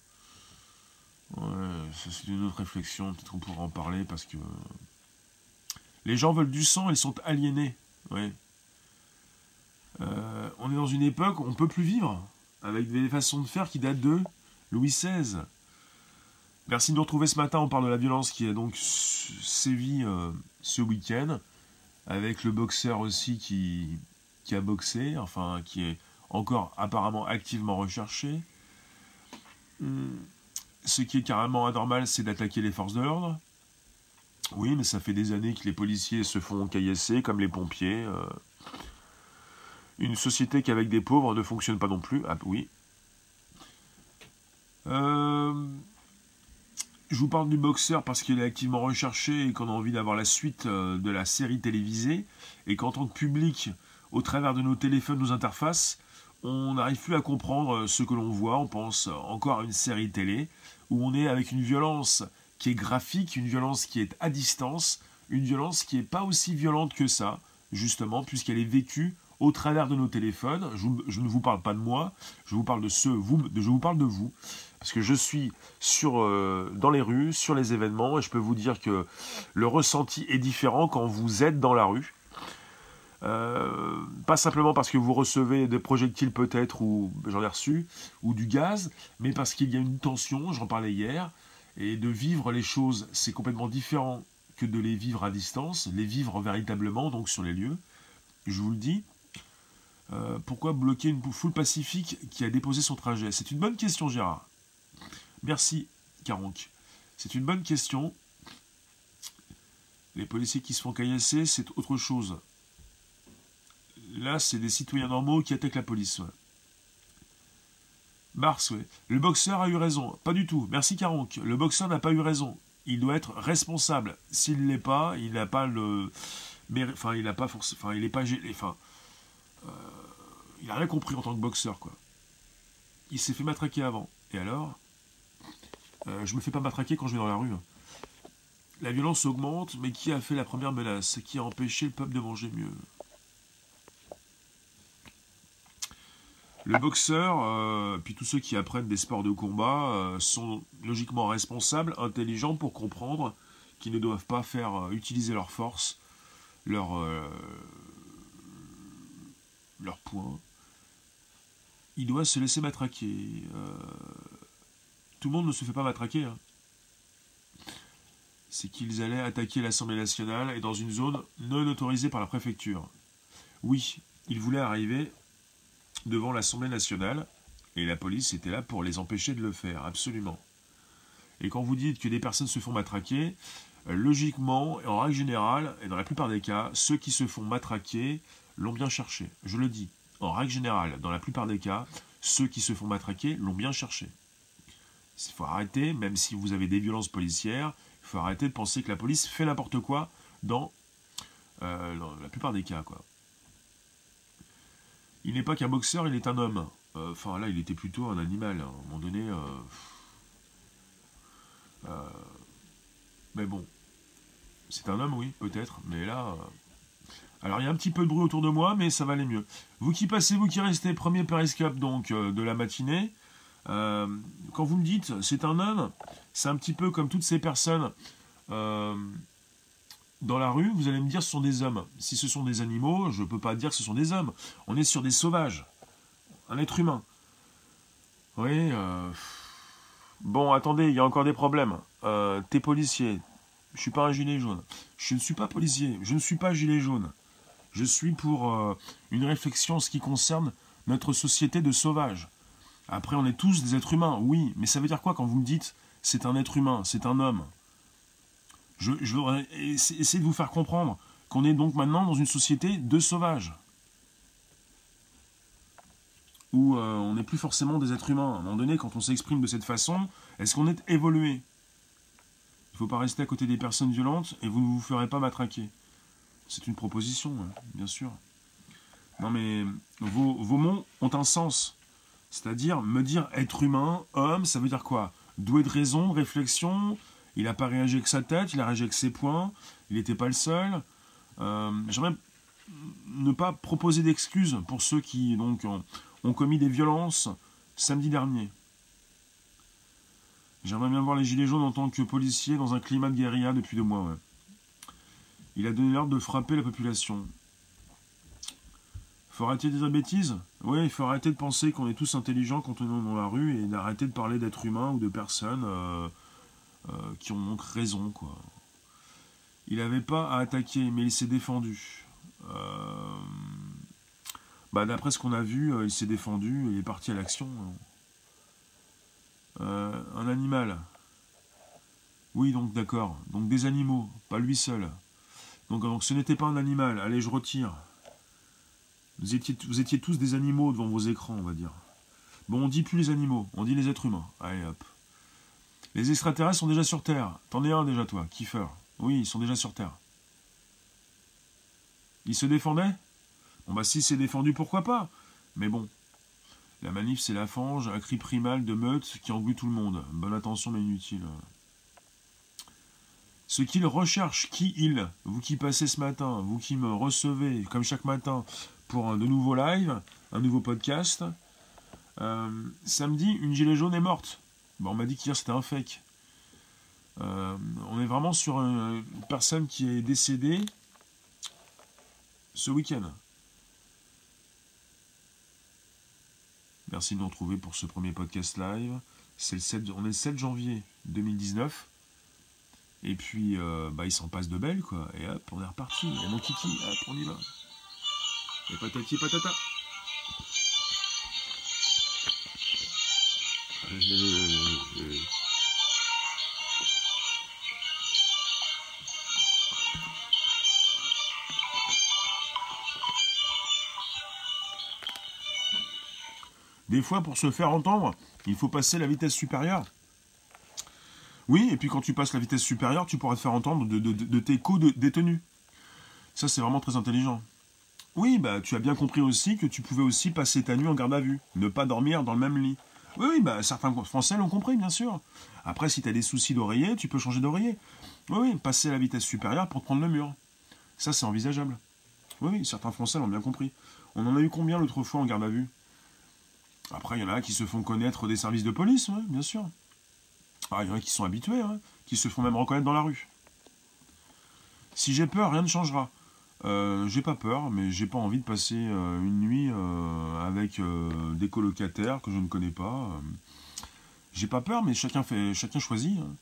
Ouais, c'est une autre réflexion, peut-être qu'on pourra en parler parce que les gens veulent du sang, ils sont aliénés. Euh, on est dans une époque où on ne peut plus vivre avec des façons de faire qui datent de Louis XVI. Merci de nous retrouver ce matin. On parle de la violence qui a donc sévi euh, ce week-end avec le boxeur aussi qui, qui a boxé, enfin qui est encore apparemment activement recherché. Hmm. Ce qui est carrément anormal, c'est d'attaquer les forces de l'ordre. Oui, mais ça fait des années que les policiers se font caillasser, comme les pompiers. Euh. Une société qui avec des pauvres ne fonctionne pas non plus. Ah oui. Euh, je vous parle du boxeur parce qu'il est activement recherché et qu'on a envie d'avoir la suite euh, de la série télévisée. Et qu'en tant que public, au travers de nos téléphones, nos interfaces, on n'arrive plus à comprendre ce que l'on voit. On pense encore à une série télé où on est avec une violence qui est graphique, une violence qui est à distance, une violence qui n'est pas aussi violente que ça, justement, puisqu'elle est vécue au travers de nos téléphones. Je, ne vous parle pas de moi, je vous parle de ce, vous, je vous parle de vous, parce que je suis sur, euh, dans les rues, sur les événements, et je peux vous dire que le ressenti est différent quand vous êtes dans la rue. Euh, pas simplement parce que vous recevez des projectiles peut-être, ou j'en ai reçu, ou du gaz, mais parce qu'il y a une tension, j'en parlais hier, et de vivre les choses, c'est complètement différent que de les vivre à distance, les vivre véritablement, donc sur les lieux. Je vous le dis, euh, pourquoi bloquer une foule pacifique qui a déposé son trajet? C'est une bonne question, Gérard. Merci, Caronc. C'est une bonne question. Les policiers qui se font caillasser, c'est autre chose. Là, c'est des citoyens normaux qui attaquent la police. Mars, oui. Le boxeur a eu raison. Pas du tout. Merci Caronc. Le boxeur n'a pas eu raison. Il doit être responsable. S'il ne l'est pas, il n'a pas le. Enfin, il n'a pas forcément. Enfin, il n'est pas. Enfin. Euh, il n'a rien compris en tant que boxeur, quoi. Il s'est fait matraquer avant. Et alors? Euh, Je me fais pas matraquer quand je vais dans la rue. Hein. La violence augmente, mais qui a fait la première menace? Qui a empêché le peuple de manger mieux? Le boxeur, euh, puis tous ceux qui apprennent des sports de combat, euh, sont logiquement responsables, intelligents pour comprendre qu'ils ne doivent pas faire euh, utiliser leur force, leur, leur point. Ils doivent se laisser matraquer. tout le monde ne se fait pas matraquer. Hein. C'est qu'ils allaient attaquer l'Assemblée nationale et dans une zone non autorisée par la préfecture. Oui, ils voulaient arriver devant l'Assemblée nationale, et la police était là pour les empêcher de le faire, absolument. Et quand vous dites que des personnes se font matraquer, euh, logiquement, en règle générale, et dans la plupart des cas, ceux qui se font matraquer l'ont bien cherché. Je le dis, en règle générale, dans la plupart des cas, ceux qui se font matraquer l'ont bien cherché. Il faut arrêter, même si vous avez des violences policières, il faut arrêter de penser que la police fait n'importe quoi dans, euh, dans la plupart des cas. Quoi. Il n'est pas qu'un boxeur, il est un homme. Euh, enfin, là, il était plutôt un animal. À un moment donné. Euh, euh, mais bon. C'est un homme, oui, peut-être. Mais là. Alors, il y a un petit peu de bruit autour de moi, mais ça va aller mieux. Vous qui passez, vous qui restez, premier périscope donc de la matinée. quand vous me dites c'est un homme, c'est un petit peu comme toutes ces personnes dans la rue, vous allez me dire ce sont des hommes. Si ce sont des animaux, je ne peux pas dire que ce sont des hommes. On est sur des sauvages. Un être humain. Oui. Euh, bon, attendez, il y a encore des problèmes. Euh, T'es policier. Je suis pas un gilet jaune. Je ne suis pas policier. Je ne suis pas gilet jaune. Je suis pour euh, une réflexion en ce qui concerne notre société de sauvages. Après, on est tous des êtres humains, oui, mais ça veut dire quoi quand vous me dites c'est un être humain, c'est un homme? Je, voudrais essayer de vous faire comprendre qu'on est donc maintenant dans une société de sauvages. où euh, on n'est plus forcément des êtres humains. À un moment donné, quand on s'exprime de cette façon, est-ce qu'on est évolué? Il ne faut pas rester à côté des personnes violentes et vous ne vous ferez pas matraquer. C'est une proposition, hein, bien sûr. Non mais vos, mots ont un sens. C'est-à-dire, me dire être humain, homme, ça veut dire quoi? Doué de raison, réflexion, il n'a pas réagi avec sa tête, il a réagi avec ses poings, il n'était pas le seul. Euh, J'aimerais ne pas proposer d'excuses pour ceux qui donc ont, commis des violences samedi dernier. J'aimerais bien voir les Gilets jaunes en tant que policiers dans un climat de guérilla depuis deux mois. Il a donné l'ordre de frapper la population. Faut arrêter de dire bêtises? Oui, il faut arrêter de penser qu'on est tous intelligents quand on est dans la rue et d'arrêter de parler d'êtres humains ou de personnes euh, qui ont donc raison, quoi. Il n'avait pas à attaquer, mais il s'est défendu. Euh, bah, D'après ce qu'on a vu, il s'est défendu, il est parti à l'action. un animal. Oui, donc d'accord. Donc des animaux, pas lui seul. Donc, donc ce n'était pas un animal. Allez, je retire. Vous étiez, vous étiez tous des animaux devant vos écrans, on va dire. Bon, on dit plus les animaux, on dit les êtres humains. Allez, hop. Les extraterrestres sont déjà sur Terre. T'en es un déjà, toi, Kiefer. Oui, ils sont déjà sur Terre. Ils se défendaient? Bon, bah, si c'est défendu, pourquoi pas? Mais bon. La manif, c'est la fange, un cri primal de meute qui engloutit tout le monde. Bonne attention, mais inutile. Ce qu'ils recherchent, qui ils? Vous qui passez ce matin, vous qui me recevez, comme chaque matin, pour un de nouveaux lives, un nouveau podcast. Euh, samedi, une gilet jaune est morte. Bon, on m'a dit qu'hier c'était un fake. Euh, on est vraiment sur une personne qui est décédée ce week-end. Merci de nous retrouver pour ce premier podcast live. Le 7, on est le 7 janvier 2019. Et puis, euh, bah, il s'en passe de belles, quoi. Et hop, on est reparti. Et mon kiki, hop, on y va. Et patati patata. Des fois, pour se faire entendre, il faut passer la vitesse supérieure. Oui, et puis quand tu passes la vitesse supérieure, tu pourras te faire entendre de, tes coups détenus. Ça, c'est vraiment très intelligent. Oui, bah tu as bien compris aussi que tu pouvais aussi passer ta nuit en garde à vue, ne pas dormir dans le même lit. Oui, oui, bah certains Français l'ont compris, bien sûr. Après, si tu as des soucis d'oreiller, tu peux changer d'oreiller. Oui, oui, passer à la vitesse supérieure pour prendre le mur. Ça, c'est envisageable. Oui, oui, certains Français l'ont bien compris. On en a eu combien l'autre fois en garde à vue? Après, il y en a qui se font connaître des services de police, bien sûr. Ah, il y en a qui sont habitués, hein, qui se font même reconnaître dans la rue. Si j'ai peur, rien ne changera. Euh, j'ai pas peur, mais j'ai pas envie de passer euh, une nuit euh, avec des colocataires que je ne connais pas. J'ai pas peur, mais chacun fait, chacun choisit. Hein.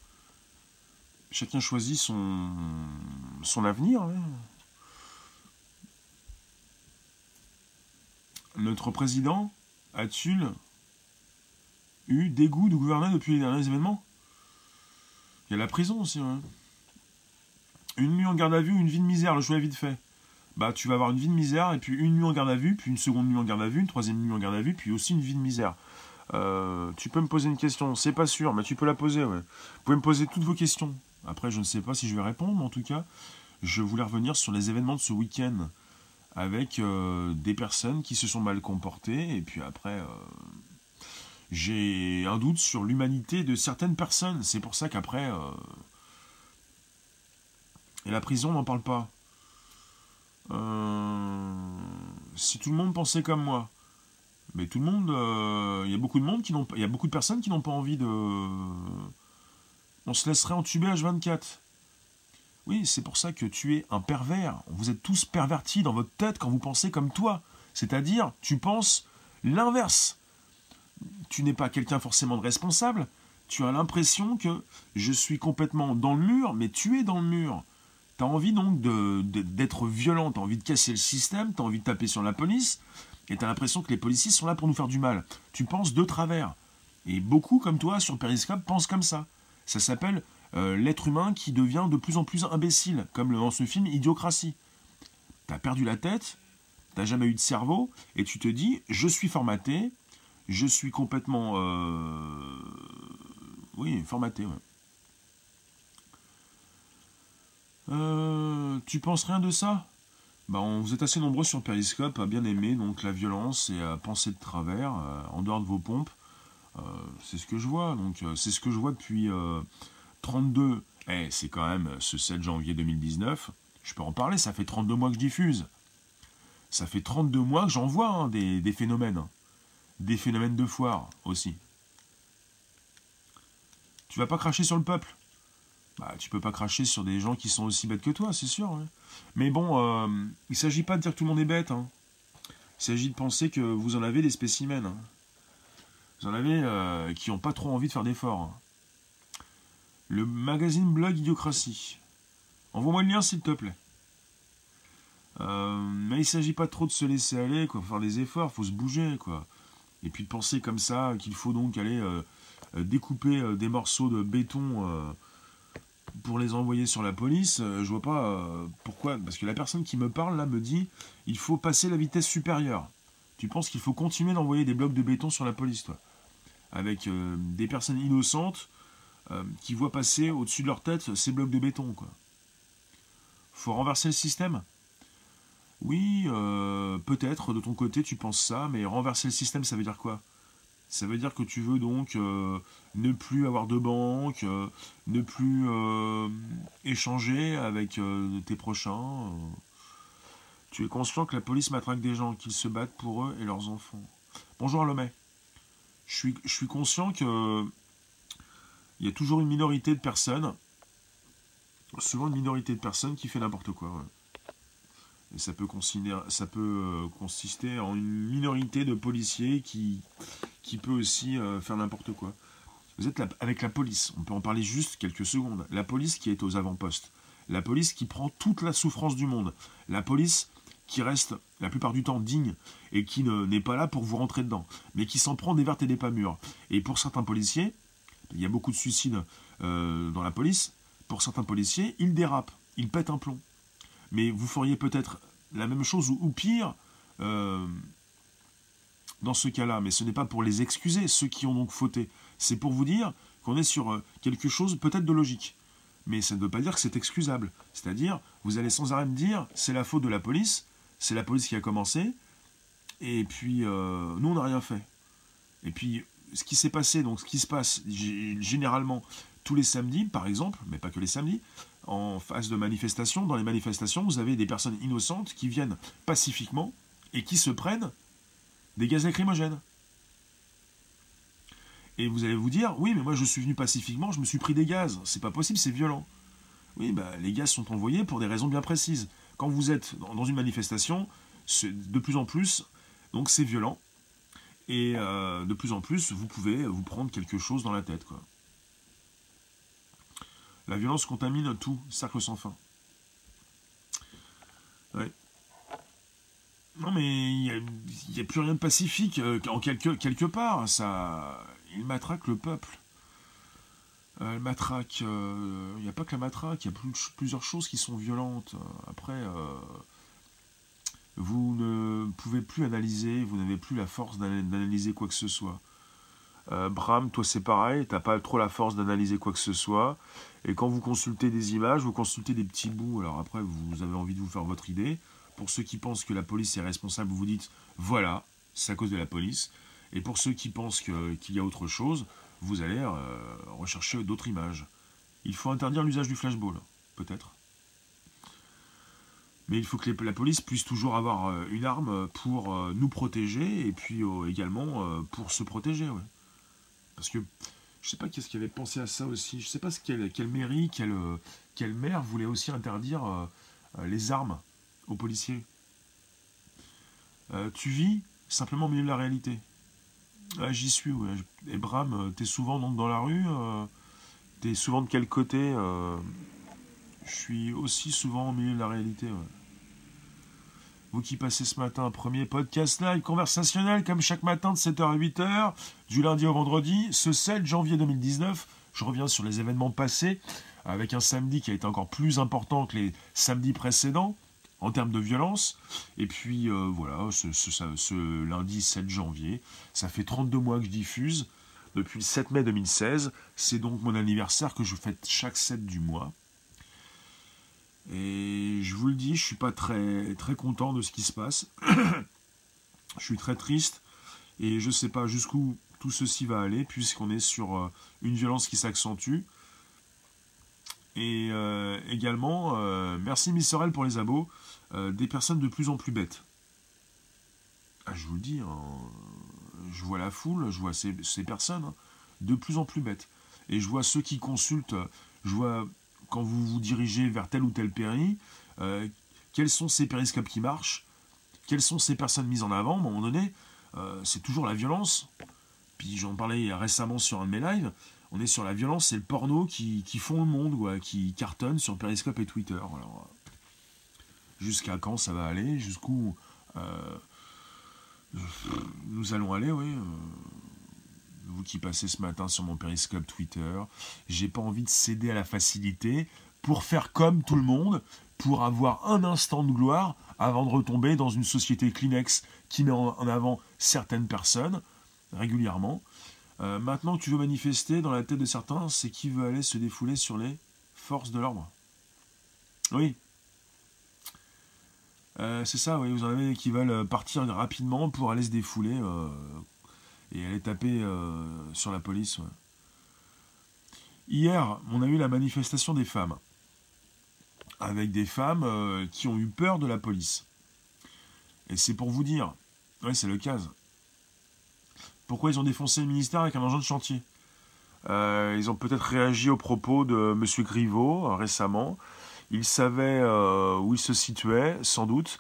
Chacun choisit son, son avenir. Hein. Notre président a-t-il eu dégoût de gouverner depuis les derniers événements? Il y a la prison aussi. Hein. Une nuit en garde à vue une vie de misère, le choix est vite fait bah, tu vas avoir une vie de misère, et puis une nuit en garde à vue, puis une seconde nuit en garde à vue, une troisième nuit en garde à vue, puis aussi une vie de misère. Euh, tu peux me poser une question, c'est pas sûr, mais tu peux la poser, ouais. Vous pouvez me poser toutes vos questions. Après, je ne sais pas si je vais répondre, mais en tout cas, je voulais revenir sur les événements de ce week-end avec euh, des personnes qui se sont mal comportées, et puis après, euh, j'ai un doute sur l'humanité de certaines personnes. C'est pour ça qu'après, et la prison n'en parle pas. Euh, si tout le monde pensait comme moi, mais tout le monde, euh, il y a beaucoup de monde qui n'ont, il y a beaucoup de personnes qui n'ont pas envie de, on se laisserait entuber H24. Oui, c'est pour ça que tu es un pervers. Vous êtes tous pervertis dans votre tête quand vous pensez comme toi. C'est-à-dire, tu penses l'inverse. Tu n'es pas quelqu'un forcément de responsable. Tu as l'impression que je suis complètement dans le mur, mais tu es dans le mur. Tu as envie donc d'être violent, tu as envie de casser le système, tu as envie de taper sur la police, et tu as l'impression que les policiers sont là pour nous faire du mal. Tu penses de travers. Et beaucoup, comme toi, sur Periscope, pensent comme ça. Ça s'appelle euh, l'être humain qui devient de plus en plus imbécile, comme dans ce film Idiocratie. Tu as perdu la tête, tu n'as jamais eu de cerveau, et tu te dis, je suis formaté, Je suis complètement... Oui, formaté, tu penses rien de ça? Bah, Vous êtes assez nombreux sur Periscope à bien aimer donc la violence et à penser de travers, en dehors de vos pompes. c'est ce que je vois, donc c'est ce que je vois depuis 32 eh, c'est quand même ce 7 janvier 2019. Je peux en parler, ça fait 32 mois que je diffuse. Ça fait 32 mois que j'en vois hein, des, phénomènes. Des phénomènes de foire aussi. Tu vas pas cracher sur le peuple? Bah, tu peux pas cracher sur des gens qui sont aussi bêtes que toi, c'est sûr. Hein. Mais bon, euh, il s'agit pas de dire que tout le monde est bête. Hein. Il s'agit de penser que vous en avez des spécimens. Vous en avez euh, qui n'ont pas trop envie de faire d'efforts. Le magazine blog Idiocratie. Envoie-moi le lien s'il te plaît. Euh, mais il ne s'agit pas trop de se laisser aller, quoi, faire des efforts, faut se bouger, quoi. Et puis de penser comme ça qu'il faut donc aller euh, découper des morceaux de béton pour les envoyer sur la police, je vois pas pourquoi. Parce que la personne qui me parle là me dit il faut passer la vitesse supérieure. Tu penses qu'il faut continuer d'envoyer des blocs de béton sur la police, toi? Avec des personnes innocentes euh, qui voient passer au-dessus de leur tête ces blocs de béton. Quoi. Faut renverser le système? Oui, euh, peut-être de ton côté tu penses ça, mais renverser le système ça veut dire quoi? Ça veut dire que tu veux donc euh, ne plus avoir de banque, ne plus échanger avec tes prochains. Tu es conscient que la police matraque des gens, qu'ils se battent pour eux et leurs enfants. Bonjour Lomé. Je suis, je suis conscient que il y a toujours une minorité de personnes, souvent une minorité de personnes qui fait n'importe quoi. Et ça peut, euh, consister en une minorité de policiers qui, qui peut aussi euh, faire n'importe quoi. Vous êtes avec la police, on peut en parler juste quelques secondes. La police qui est aux avant-postes. La police qui prend toute la souffrance du monde. La police qui reste la plupart du temps digne et qui n'est pas là pour vous rentrer dedans, mais qui s'en prend des vertes et des pas mûres. Et pour certains policiers, il y a beaucoup de suicides euh, dans la police, pour certains policiers, ils dérapent, ils pètent un plomb. Mais vous feriez peut-être la même chose ou, pire euh, dans ce cas-là. Mais ce n'est pas pour les excuser, ceux qui ont donc fauté. C'est pour vous dire qu'on est sur euh, quelque chose peut-être de logique. Mais ça ne veut pas dire que c'est excusable. C'est-à-dire, vous allez sans arrêt me dire, c'est la faute de la police, c'est la police qui a commencé, et puis nous, on n'a rien fait. Et puis, ce qui s'est passé, donc ce qui se passe généralement tous les samedis, par exemple, mais pas que les samedis, en phase de manifestation, dans les manifestations, vous avez des personnes innocentes qui viennent pacifiquement et qui se prennent des gaz lacrymogènes. Et vous allez vous dire, oui, mais moi je suis venu pacifiquement, je me suis pris des gaz. C'est pas possible, c'est violent. Oui, bah, les gaz sont envoyés pour des raisons bien précises. Quand vous êtes dans une manifestation, de plus en plus, donc c'est violent. Et euh, de plus en plus, vous pouvez vous prendre quelque chose dans la tête. La violence contamine tout, cercle sans fin. Non mais il n'y a, plus rien de pacifique euh, en quelque, quelque part. Ça, il matraque le peuple. Euh, matraque, il n'y a pas que la matraque, il y a plusieurs choses qui sont violentes. Après, vous ne pouvez plus analyser, vous n'avez plus la force d'analyser quoi que ce soit. Euh, Bram, toi c'est pareil, t'as pas trop la force d'analyser quoi que ce soit. Et quand vous consultez des images, vous consultez des petits bouts, alors après vous avez envie de vous faire votre idée. Pour ceux qui pensent que la police est responsable, vous dites voilà, c'est à cause de la police. Et pour ceux qui pensent qu'il y a autre chose, vous allez euh, rechercher d'autres images. Il faut interdire l'usage du flashball, peut-être. Mais il faut que la police puisse toujours avoir euh, une arme pour euh, nous protéger et puis également pour se protéger. Parce que je ne sais pas qu'est-ce qui avait pensé à ça aussi. Je ne sais pas ce quelle, mairie, quelle, quelle maire voulait aussi interdire les armes aux policiers. tu vis simplement au milieu de la réalité. Ah, j'y suis, ouais. Et Bram, t'es souvent donc dans la rue T'es souvent de quel côté Je suis aussi souvent au milieu de la réalité. Vous qui passez ce matin un premier podcast live conversationnel comme chaque matin de 7h à 8h, du lundi au vendredi, ce 7 janvier 2019. Je reviens sur les événements passés avec un samedi qui a été encore plus important que les samedis précédents. en termes de violence. Et puis voilà, ce, lundi 7 janvier, ça fait 32 mois que je diffuse, depuis le 7 mai 2016. C'est donc mon anniversaire que je fête chaque 7 du mois. Et je vous le dis, je suis pas très, très content de ce qui se passe. je suis très triste et je ne sais pas jusqu'où tout ceci va aller, puisqu'on est sur euh, une violence qui s'accentue. Et euh, également, euh, merci Miss Sorel pour les abos, des personnes de plus en plus bêtes. Ah, je vous le dis, hein, je vois la foule, je vois ces, personnes hein, de plus en plus bêtes. Et je vois ceux qui consultent, je vois quand vous vous dirigez vers tel ou tel péri, euh, quels sont ces périscopes qui marchent, quelles sont ces personnes mises en avant, à un moment donné, euh, c'est toujours la violence. Puis j'en parlais récemment sur un de mes lives, on est sur la violence, c'est le porno qui, font le monde, qui cartonne sur Periscope et Twitter. Alors, jusqu'à quand ça va aller, jusqu'où euh, nous allons aller, oui vous qui passez ce matin sur mon périscope Twitter, j'ai pas envie de céder à la facilité pour faire comme tout le monde, pour avoir un instant de gloire avant de retomber dans une société Kleenex qui met en avant certaines personnes régulièrement. Euh, maintenant que tu veux manifester dans la tête de certains, c'est qui veut aller se défouler sur les forces de l'ordre. Oui. Euh, c'est ça, vous en avez qui veulent partir rapidement pour aller se défouler euh, et elle est tapée euh, sur la police. Hier, on a eu la manifestation des femmes, avec des femmes euh, qui ont eu peur de la police. Et c'est pour vous dire, ouais, c'est le cas. Pourquoi ils ont défoncé le ministère avec un engin de chantier? Euh, Ils ont peut-être réagi aux propos de M. Griveaux récemment. Ils savaient où ils se situaient, sans doute,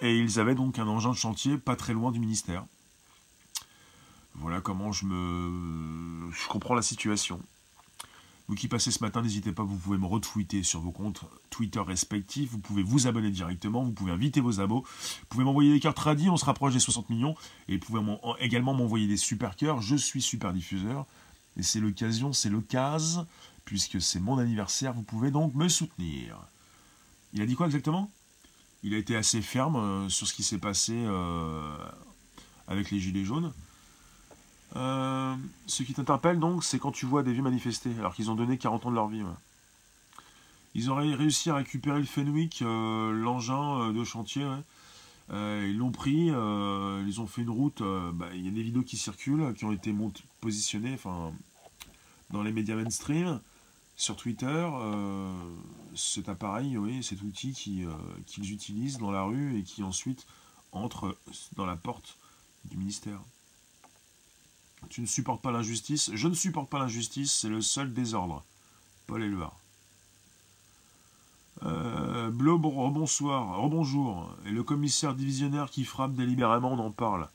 et ils avaient donc un engin de chantier pas très loin du ministère. Voilà comment je me. Je comprends la situation. Vous qui passez ce matin, n'hésitez pas, vous pouvez me retweeter sur vos comptes Twitter respectifs, vous pouvez vous abonner directement, vous pouvez inviter vos abos, vous pouvez m'envoyer des cartes tradis, on se rapproche des 60 millions, et vous pouvez également m'envoyer des super cœurs, je suis super diffuseur, et c'est l'occasion, c'est l'occasion, puisque c'est mon anniversaire, vous pouvez donc me soutenir. Il a dit quoi exactement? Il a été assez ferme euh, sur ce qui s'est passé euh, avec les Gilets jaunes. Euh, ce qui t'interpelle donc, c'est quand tu vois des vieux manifester, alors qu'ils ont donné 40 ans de leur vie. Ils auraient réussi à récupérer le Fenwick, euh, l'engin euh, de chantier. ils l'ont pris, ils ont fait une route. Bah, il y a des vidéos qui circulent, qui ont été positionnées dans les médias mainstream, sur Twitter. cet appareil, oui, cet outil qu'ils utilisent dans la rue et qui ensuite entre dans la porte du ministère. Tu ne supportes pas l'injustice. Je ne supporte pas l'injustice, c'est le seul désordre. Paul Éluard. Euh, Blob, rebonsoir, rebonjour. Et le commissaire divisionnaire qui frappe délibérément, on en parle.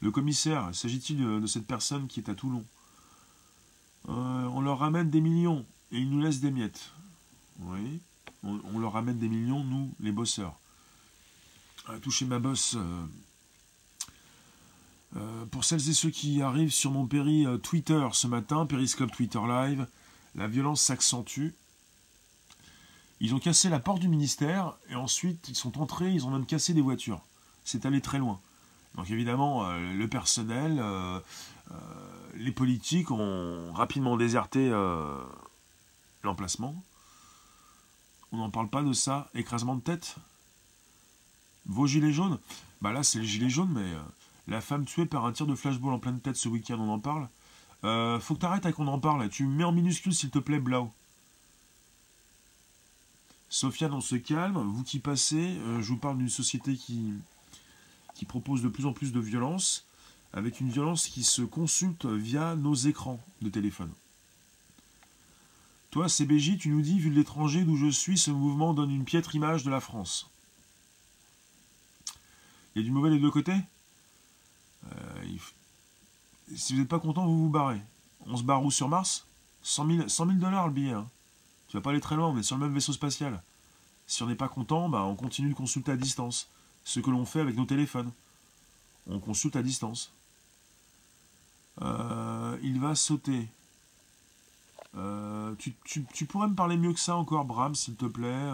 Le commissaire, s'agit-il de, cette personne qui est à Toulon euh, On leur ramène des millions et ils nous laissent des miettes. Oui, on, leur ramène des millions, nous, les bosseurs. toucher ma bosse, euh, euh, pour celles et ceux qui arrivent sur mon péri euh, Twitter ce matin, Periscope Twitter Live, la violence s'accentue. Ils ont cassé la porte du ministère et ensuite ils sont entrés, ils ont même cassé des voitures. C'est allé très loin. Donc évidemment, euh, le personnel, les politiques ont rapidement déserté l'emplacement. On n'en parle pas de ça, écrasement de tête? Vos gilets jaunes? Bah là c'est les gilets jaunes, mais la femme tuée par un tir de flashball en pleine tête ce week-end, on en parle. Euh, faut que t'arrêtes à qu'on en parle. Tu mets en minuscule, s'il te plaît, Blau. Sofiane, on se calme. Vous qui passez, euh, je vous parle d'une société qui, qui propose de plus en plus de violence, avec une violence qui se consulte via nos écrans de téléphone. Toi, CBJ, tu nous dis, vu de l'étranger d'où je suis, ce mouvement donne une piètre image de la France. Il y a du mauvais des deux côtés? Euh, si vous n'êtes pas content, vous vous barrez. On se barre où sur Mars? 100 000, dollars le billet. Hein. Tu vas pas aller très loin, on est sur le même vaisseau spatial. Si on n'est pas content, bah, on continue de consulter à distance. Ce que l'on fait avec nos téléphones. On consulte à distance. Euh, il va sauter. Euh, tu, pourrais me parler mieux que ça encore, Bram, s'il te plaît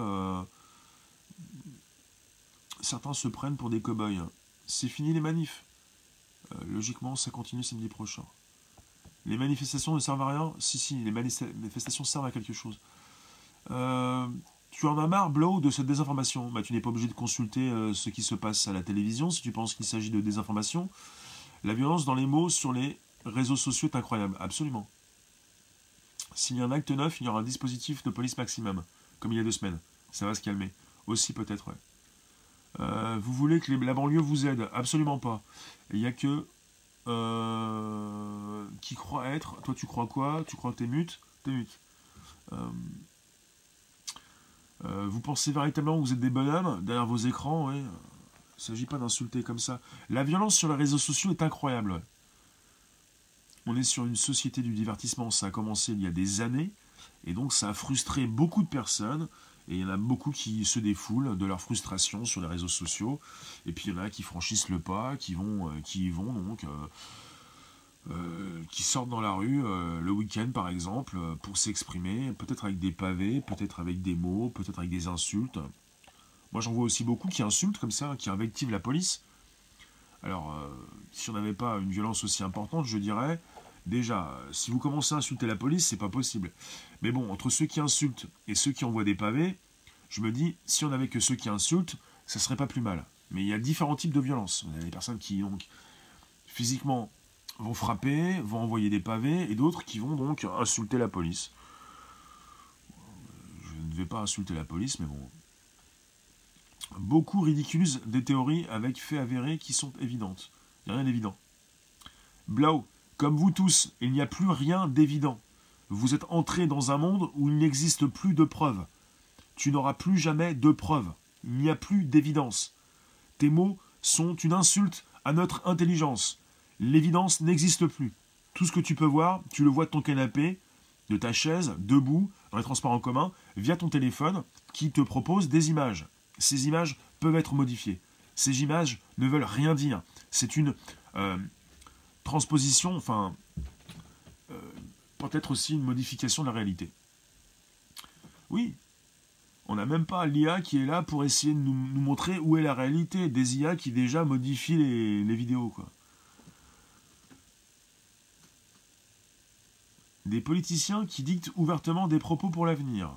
certains se prennent pour des cow-boys. C'est fini les manifs. Euh, logiquement, ça continue samedi prochain. Les manifestations ne servent à rien Si, si, les manifestations servent à quelque chose. Euh, tu en as marre, Blow, de cette désinformation? Bah, Tu n'es pas obligé de consulter euh, ce qui se passe à la télévision si tu penses qu'il s'agit de désinformation. La violence dans les mots sur les réseaux sociaux est incroyable, absolument. S'il y a un acte neuf, il y aura un dispositif de police maximum, comme il y a deux semaines. Ça va se calmer. Aussi peut-être, ouais. Euh, vous voulez que la banlieue vous aide Absolument pas. Il n'y a que euh, qui croit être. Toi, tu crois quoi? Tu crois que t'es mute? T'es mute. Euh, vous pensez véritablement que vous êtes des bonhommes? Derrière vos écrans Il ne s'agit pas d'insulter comme ça. La violence sur les réseaux sociaux est incroyable. On est sur une société du divertissement. Ça a commencé il y a des années. Et donc ça a frustré beaucoup de personnes. Et il y en a beaucoup qui se défoulent de leur frustration sur les réseaux sociaux. Et puis il y en a qui franchissent le pas, qui vont, euh, qui vont donc, euh, euh, qui sortent dans la rue le week-end par exemple pour s'exprimer, peut-être avec des pavés, peut-être avec des mots, peut-être avec des insultes. Moi j'en vois aussi beaucoup qui insultent comme ça, qui invectivent la police. Alors, si on n'avait pas une violence aussi importante, je dirais, déjà, si vous commencez à insulter la police, c'est pas possible. Mais bon, entre ceux qui insultent et ceux qui envoient des pavés, je me dis, si on n'avait que ceux qui insultent, ça serait pas plus mal. Mais il y a différents types de violences. Il y a des personnes qui, donc, physiquement, vont frapper, vont envoyer des pavés, et d'autres qui vont donc insulter la police. Je ne vais pas insulter la police, mais bon. Beaucoup ridiculisent des théories avec faits avérés qui sont évidentes. Il n'y a rien d'évident. Blau, comme vous tous, il n'y a plus rien d'évident. Vous êtes entré dans un monde où il n'existe plus de preuves. Tu n'auras plus jamais de preuves. Il n'y a plus d'évidence. Tes mots sont une insulte à notre intelligence. L'évidence n'existe plus. Tout ce que tu peux voir, tu le vois de ton canapé, de ta chaise, debout, dans les transports en commun, via ton téléphone, qui te propose des images. Ces images peuvent être modifiées. Ces images ne veulent rien dire. C'est une euh, transposition, enfin, euh, peut-être aussi une modification de la réalité. Oui, on n'a même pas l'IA qui est là pour essayer de nous, montrer où est la réalité. Des IA qui déjà modifient les, vidéos. Quoi. Des politiciens qui dictent ouvertement des propos pour l'avenir.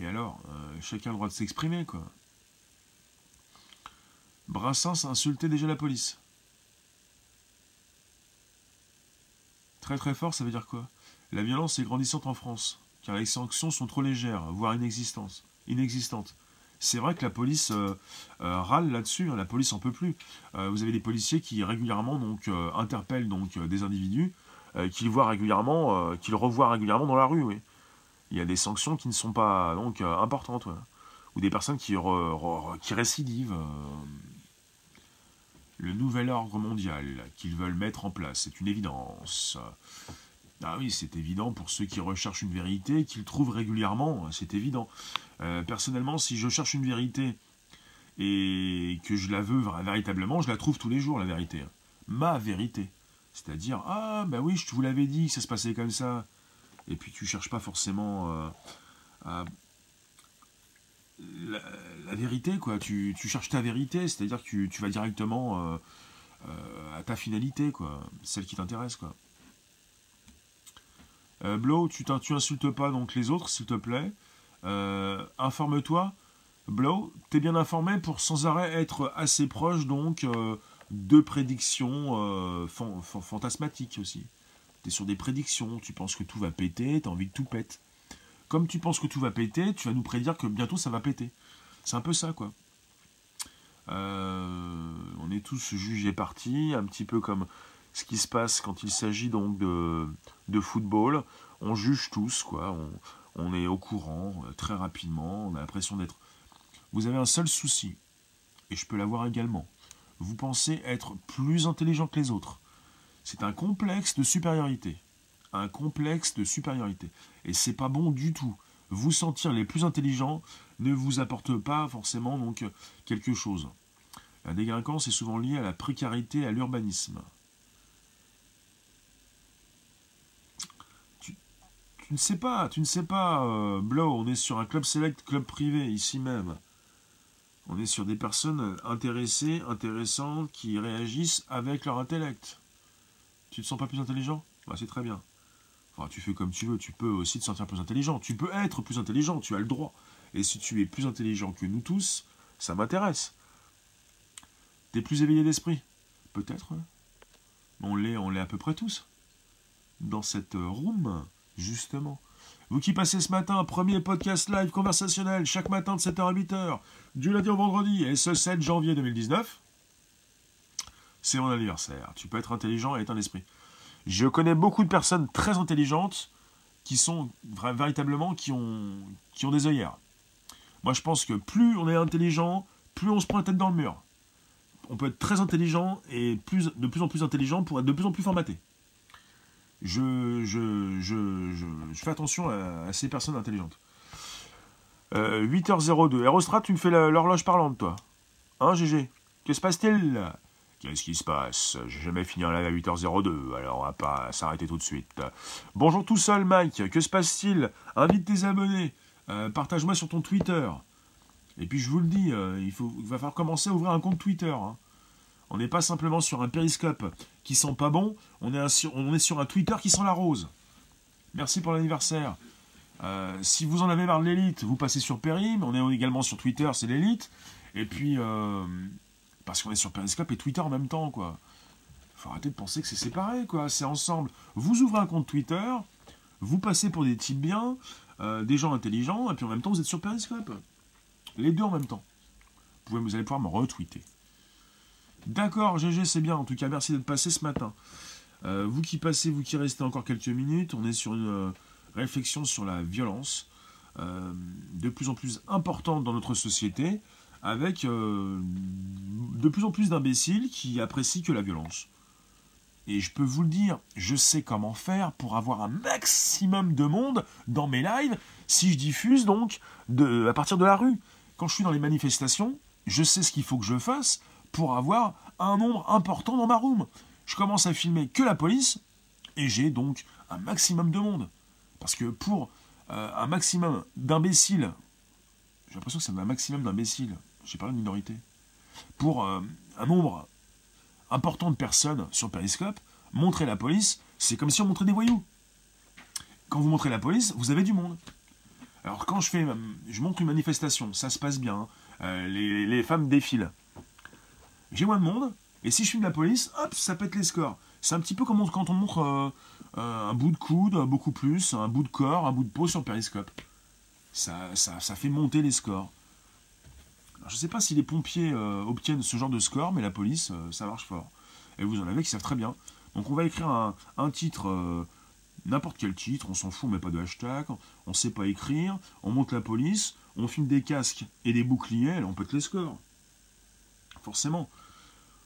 Et alors, euh, chacun a le droit de s'exprimer, quoi. Brassens a insulté déjà la police. Très très fort, ça veut dire quoi? La violence est grandissante en France, car les sanctions sont trop légères, voire inexistantes. C'est vrai que la police euh, euh, râle là-dessus, hein, la police en peut plus. Euh, vous avez des policiers qui régulièrement donc interpellent donc des individus, qu'ils voient régulièrement, qu'ils revoient régulièrement dans la rue. Oui. Il y a des sanctions qui ne sont pas donc importantes, ou des personnes qui, qui récidivent le nouvel ordre mondial qu'ils veulent mettre en place. C'est une évidence. Ah oui, c'est évident pour ceux qui recherchent une vérité, qu'ils trouvent régulièrement, c'est évident. Euh, personnellement, si je cherche une vérité et que je la veux véritablement, je la trouve tous les jours, la vérité. Ma vérité. C'est-à-dire, ah ben oui, je vous l'avais dit ça se passait comme ça. Et puis tu cherches pas forcément euh, à la, vérité, quoi. Tu, cherches ta vérité, c'est-à-dire que tu, vas directement euh, euh, à ta finalité, quoi. Celle qui t'intéresse, quoi. Euh, Blow, tu, tu insultes pas donc les autres, s'il te plaît. Informe-toi. Blow, t'es bien informé pour sans arrêt être assez proche, donc, de prédictions fantasmatiques aussi. T'es sur des prédictions, tu penses que tout va péter, t'as envie que tout pète comme tu penses que tout va péter, tu vas nous prédire que bientôt ça va péter. C'est un peu ça, quoi. Euh, on est tous jugés partis, un petit peu comme ce qui se passe quand il s'agit donc de, football. On juge tous, quoi. On, on est au courant euh, très rapidement. On a l'impression d'être. Vous avez un seul souci, et je peux l'avoir également. Vous pensez être plus intelligent que les autres. C'est un complexe de supériorité un complexe de supériorité. Et c'est pas bon du tout. Vous sentir les plus intelligents ne vous apporte pas forcément donc quelque chose. La délinquance est souvent liée à la précarité à l'urbanisme. Tu, ne sais pas, tu ne sais pas, euh, on est sur un club select, club privé, ici même. On est sur des personnes intéressées, intéressantes, qui réagissent avec leur intellect. Tu te sens pas plus intelligent? Bah, C'est très bien. Enfin, tu fais comme tu veux, tu peux aussi te sentir plus intelligent. Tu peux être plus intelligent, tu as le droit. Et si tu es plus intelligent que nous tous, ça m'intéresse. T'es plus éveillé d'esprit? Peut-être. Hein. On l'est, on l'est à peu près tous. Dans cette room, justement. Vous qui passez ce matin, premier podcast live conversationnel, chaque matin de 7h à 8h, du lundi au vendredi, et ce 7 janvier 2019, c'est mon anniversaire. Tu peux être intelligent et être un esprit. Je connais beaucoup de personnes très intelligentes qui sont véritablement qui ont, qui ont des œillères. Moi, je pense que plus on est intelligent, plus on se prend la tête dans le mur. On peut être très intelligent et plus, de plus en plus intelligent pour être de plus en plus formaté. Je, je, je, fais attention à, ces personnes intelligentes. 8h02. Euh, Aerostrat, tu me fais l'horloge parlante, toi. Hein, GG Que se passe-t-il? Qu'est-ce qui se passe? J'ai jamais fini en live à 8h02, alors on va pas s'arrêter tout de suite. Bonjour tout seul, Mike. Que se passe-t-il? Invite tes abonnés. Euh, partage-moi sur ton Twitter. Et puis je vous le dis, euh, il, faut, va falloir commencer à ouvrir un compte Twitter. Hein. On n'est pas simplement sur un périscope qui sent pas bon, on est, sur, un Twitter qui sent la rose. Merci pour l'anniversaire. Euh, si vous en avez marre de l'élite, vous passez sur Périm. On est également sur Twitter, c'est l'élite. Et puis, parce qu'on est sur Periscope et Twitter en même temps, quoi. Faut arrêter de penser que c'est séparé, quoi. C'est ensemble. Vous ouvrez un compte Twitter, vous passez pour des types bien, euh, des gens intelligents, et puis en même temps, vous êtes sur Periscope. Les deux en même temps. Vous, pouvez, vous allez pouvoir me retweeter. D'accord, GG, c'est bien. En tout cas, merci d'être passé ce matin. Euh, vous qui passez, vous qui restez encore quelques minutes, on est sur une euh, réflexion sur la violence de plus en plus importante dans notre société avec euh, de plus en plus d'imbéciles qui apprécient que la violence. Et je peux vous le dire, je sais comment faire pour avoir un maximum de monde dans mes lives si je diffuse donc à partir de la rue. Quand je suis dans les manifestations, je sais ce qu'il faut que je fasse pour avoir un nombre important dans ma room. Je commence à filmer que la police et j'ai donc un maximum de monde. Parce que pour euh, un maximum d'imbéciles, j'ai l'impression que c'est un maximum d'imbéciles, j'ai parlé de minorité, pour euh, un nombre important de personnes sur Periscope, montrer la police, c'est comme si on montrait des voyous. Quand vous montrez la police, vous avez du monde. Alors quand je fais, je montre une manifestation, ça se passe bien, euh, les, femmes défilent. J'ai moins de monde, et si je filme la police, hop, ça pète les scores. C'est un petit peu comme quand on montre euh, un bout de coude, beaucoup plus, un bout de corps, un bout de peau sur Periscope. Ça, ça, ça fait monter les scores je ne sais pas si les pompiers euh, obtiennent ce genre de score, mais la police, euh, ça marche fort. Et vous en avez qui savent très bien. Donc on va écrire un, titre, euh, n'importe quel titre, on s'en fout, met pas de hashtag, on ne sait pas écrire, on monte la police, on filme des casques et des boucliers, on pète les scores. Forcément.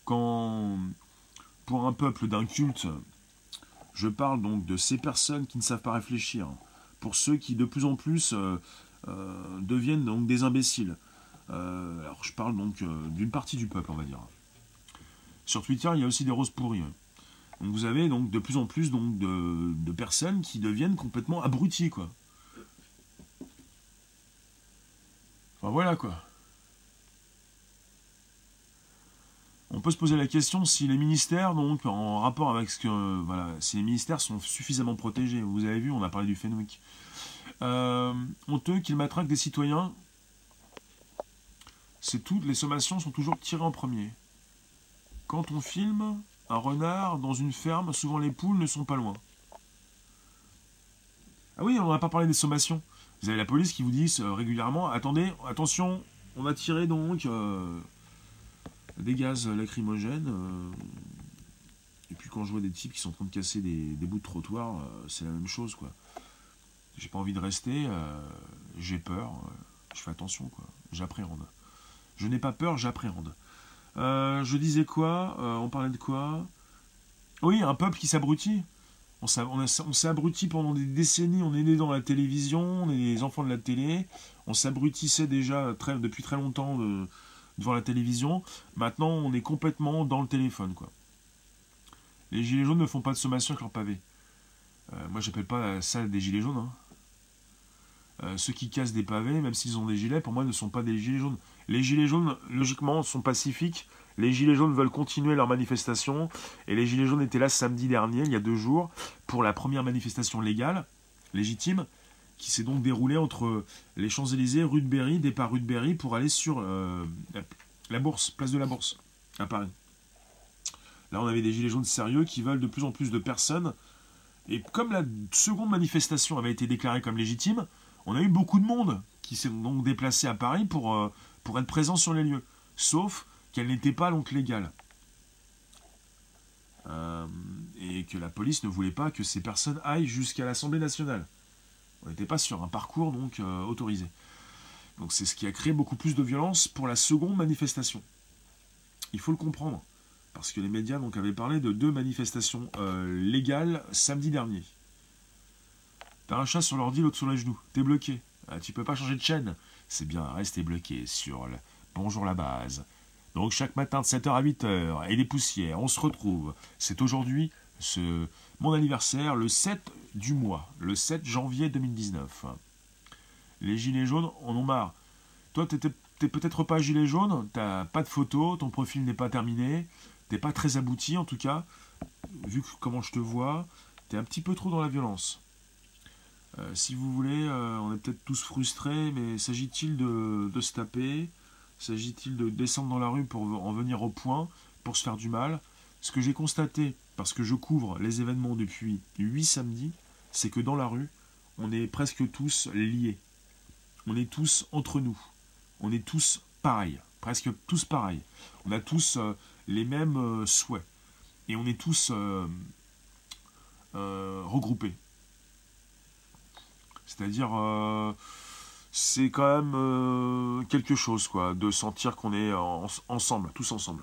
Quand, pour un peuple d'un culte, je parle donc de ces personnes qui ne savent pas réfléchir, pour ceux qui de plus en plus deviennent donc des imbéciles. Euh, alors je parle donc euh, d'une partie du peuple, on va dire. Sur Twitter, il y a aussi des roses pourries. Donc vous avez donc de plus en plus donc de, personnes qui deviennent complètement abruties, quoi. Enfin voilà quoi. On peut se poser la question si les ministères, donc en rapport avec ce que. Voilà, si les ministères sont suffisamment protégés. Vous avez vu, on a parlé du Fenwick. Euh, honteux qu'ils matraquent des citoyens c'est tout, les sommations sont toujours tirées en premier. Quand on filme un renard dans une ferme, souvent les poules ne sont pas loin. Ah oui, on n'a pas parlé des sommations. Vous avez la police qui vous dit euh, régulièrement attendez, attention, on va tirer donc euh, des gaz lacrymogènes. Euh, et puis quand je vois des types qui sont en train de casser des, des bouts de trottoir, c'est la même chose quoi. J'ai pas envie de rester, j'ai peur, je fais attention quoi, j'appréhende. Je n'ai pas peur, j'appréhende. Euh, je disais quoi euh, On parlait de quoi? Oui, un peuple qui s'abrutit. On s'est abruti pendant des décennies, on est né dans la télévision, on est des enfants de la télé, on s'abrutissait déjà depuis très longtemps devant la télévision. Maintenant, on est complètement dans le téléphone. quoi. Les gilets jaunes ne font pas de sommation avec leur pavé. Euh, moi, j'appelle pas ça des gilets jaunes. Hein. ceux qui cassent des pavés, même s'ils ont des gilets, pour moi, ne sont pas des gilets jaunes. Les Gilets jaunes, logiquement, sont pacifiques. Les Gilets jaunes veulent continuer leur manifestation. Et les Gilets jaunes étaient là samedi dernier, il y a deux jours, pour la première manifestation légale, légitime, qui s'est donc déroulée entre les Champs-Élysées, rue de Berry, départ rue de Berry, pour aller sur euh, la Bourse, place de la Bourse, à Paris. Là, on avait des Gilets jaunes sérieux qui veulent de plus en plus de personnes. Et comme la seconde manifestation avait été déclarée comme légitime, on a eu beaucoup de monde qui s'est donc déplacé à Paris pour, euh, pour être présent sur les lieux. Sauf qu'elle n'était pas donc légale. Euh, et que la police ne voulait pas que ces personnes aillent jusqu'à l'Assemblée nationale. On n'était pas sur un parcours donc euh, autorisé. Donc c'est ce qui a créé beaucoup plus de violence pour la seconde manifestation. Il faut le comprendre. Parce que les médias donc, avaient parlé de deux manifestations euh, légales samedi dernier. T'as un chat sur l'ordi, l'autre sur les genoux. T'es bloqué. Ah, tu peux pas changer de chaîne. C'est bien, rester bloqué sur le Bonjour la base. Donc chaque matin de 7h à 8h et des poussières, on se retrouve. C'est aujourd'hui mon anniversaire, le 7 du mois, le 7 janvier 2019. Les gilets jaunes en ont marre. Toi, t'es peut-être pas gilet jaune, t'as pas de photo, ton profil n'est pas terminé, t'es pas très abouti en tout cas, vu comment je te vois, t'es un petit peu trop dans la violence. Euh, si vous voulez, euh, on est peut-être tous frustrés, mais s'agit-il de, se taper S'agit-il de descendre dans la rue pour en venir au point, pour se faire du mal Ce que j'ai constaté, parce que je couvre les événements depuis 8 samedis, c'est que dans la rue, on est presque tous liés. On est tous entre nous. On est tous pareils, presque tous pareils. On a tous euh, les mêmes souhaits. Et on est tous regroupés. C'est-à-dire, c'est quand même quelque chose, quoi, de sentir qu'on est ensemble, tous ensemble.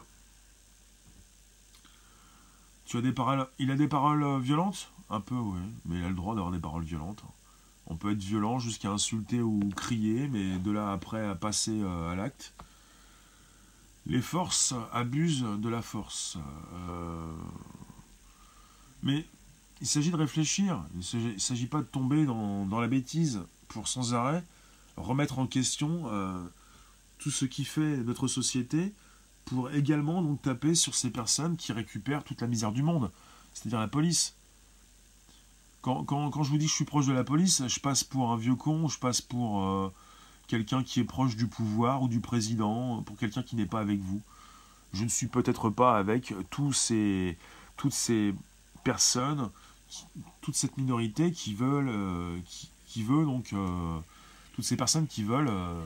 Tu as des paroles. Il a des paroles violentes? Un peu, oui. Mais il a le droit d'avoir des paroles violentes. On peut être violent jusqu'à insulter ou crier, mais de là après à passer à l'acte. Les forces abusent de la force. Euh, mais il s'agit de réfléchir. Il ne s'agit pas de tomber dans, la bêtise pour sans arrêt remettre en question euh, tout ce qui fait notre société pour également donc taper sur ces personnes qui récupèrent toute la misère du monde, c'est-à-dire la police. Quand, je vous dis que je suis proche de la police, je passe pour un vieux con, je passe pour euh, quelqu'un qui est proche du pouvoir ou du président, pour quelqu'un qui n'est pas avec vous. Je ne suis peut-être pas avec tous toutes ces personnes, toute cette minorité qui veulent, euh, qui, veut donc, euh, toutes ces personnes qui veulent euh,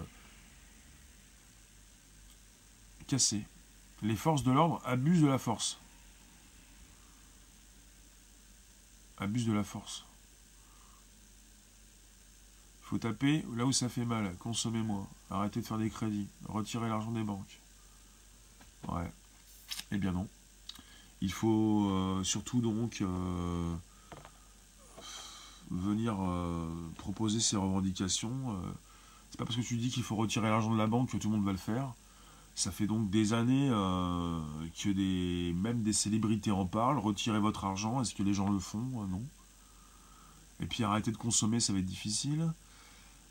casser. Les forces de l'ordre abusent de la force. Abusent de la force faut taper là où ça fait mal, consommer moins, arrêter de faire des crédits, retirer l'argent des banques. Ouais. Eh bien non. Il faut surtout donc venir euh, proposer ses revendications. c'est pas parce que tu dis qu'il faut retirer l'argent de la banque que tout le monde va le faire. Ça fait donc des années que des, même des célébrités en parlent. Retirez votre argent, est-ce que les gens le font? Non. Et puis arrêter de consommer, ça va être difficile.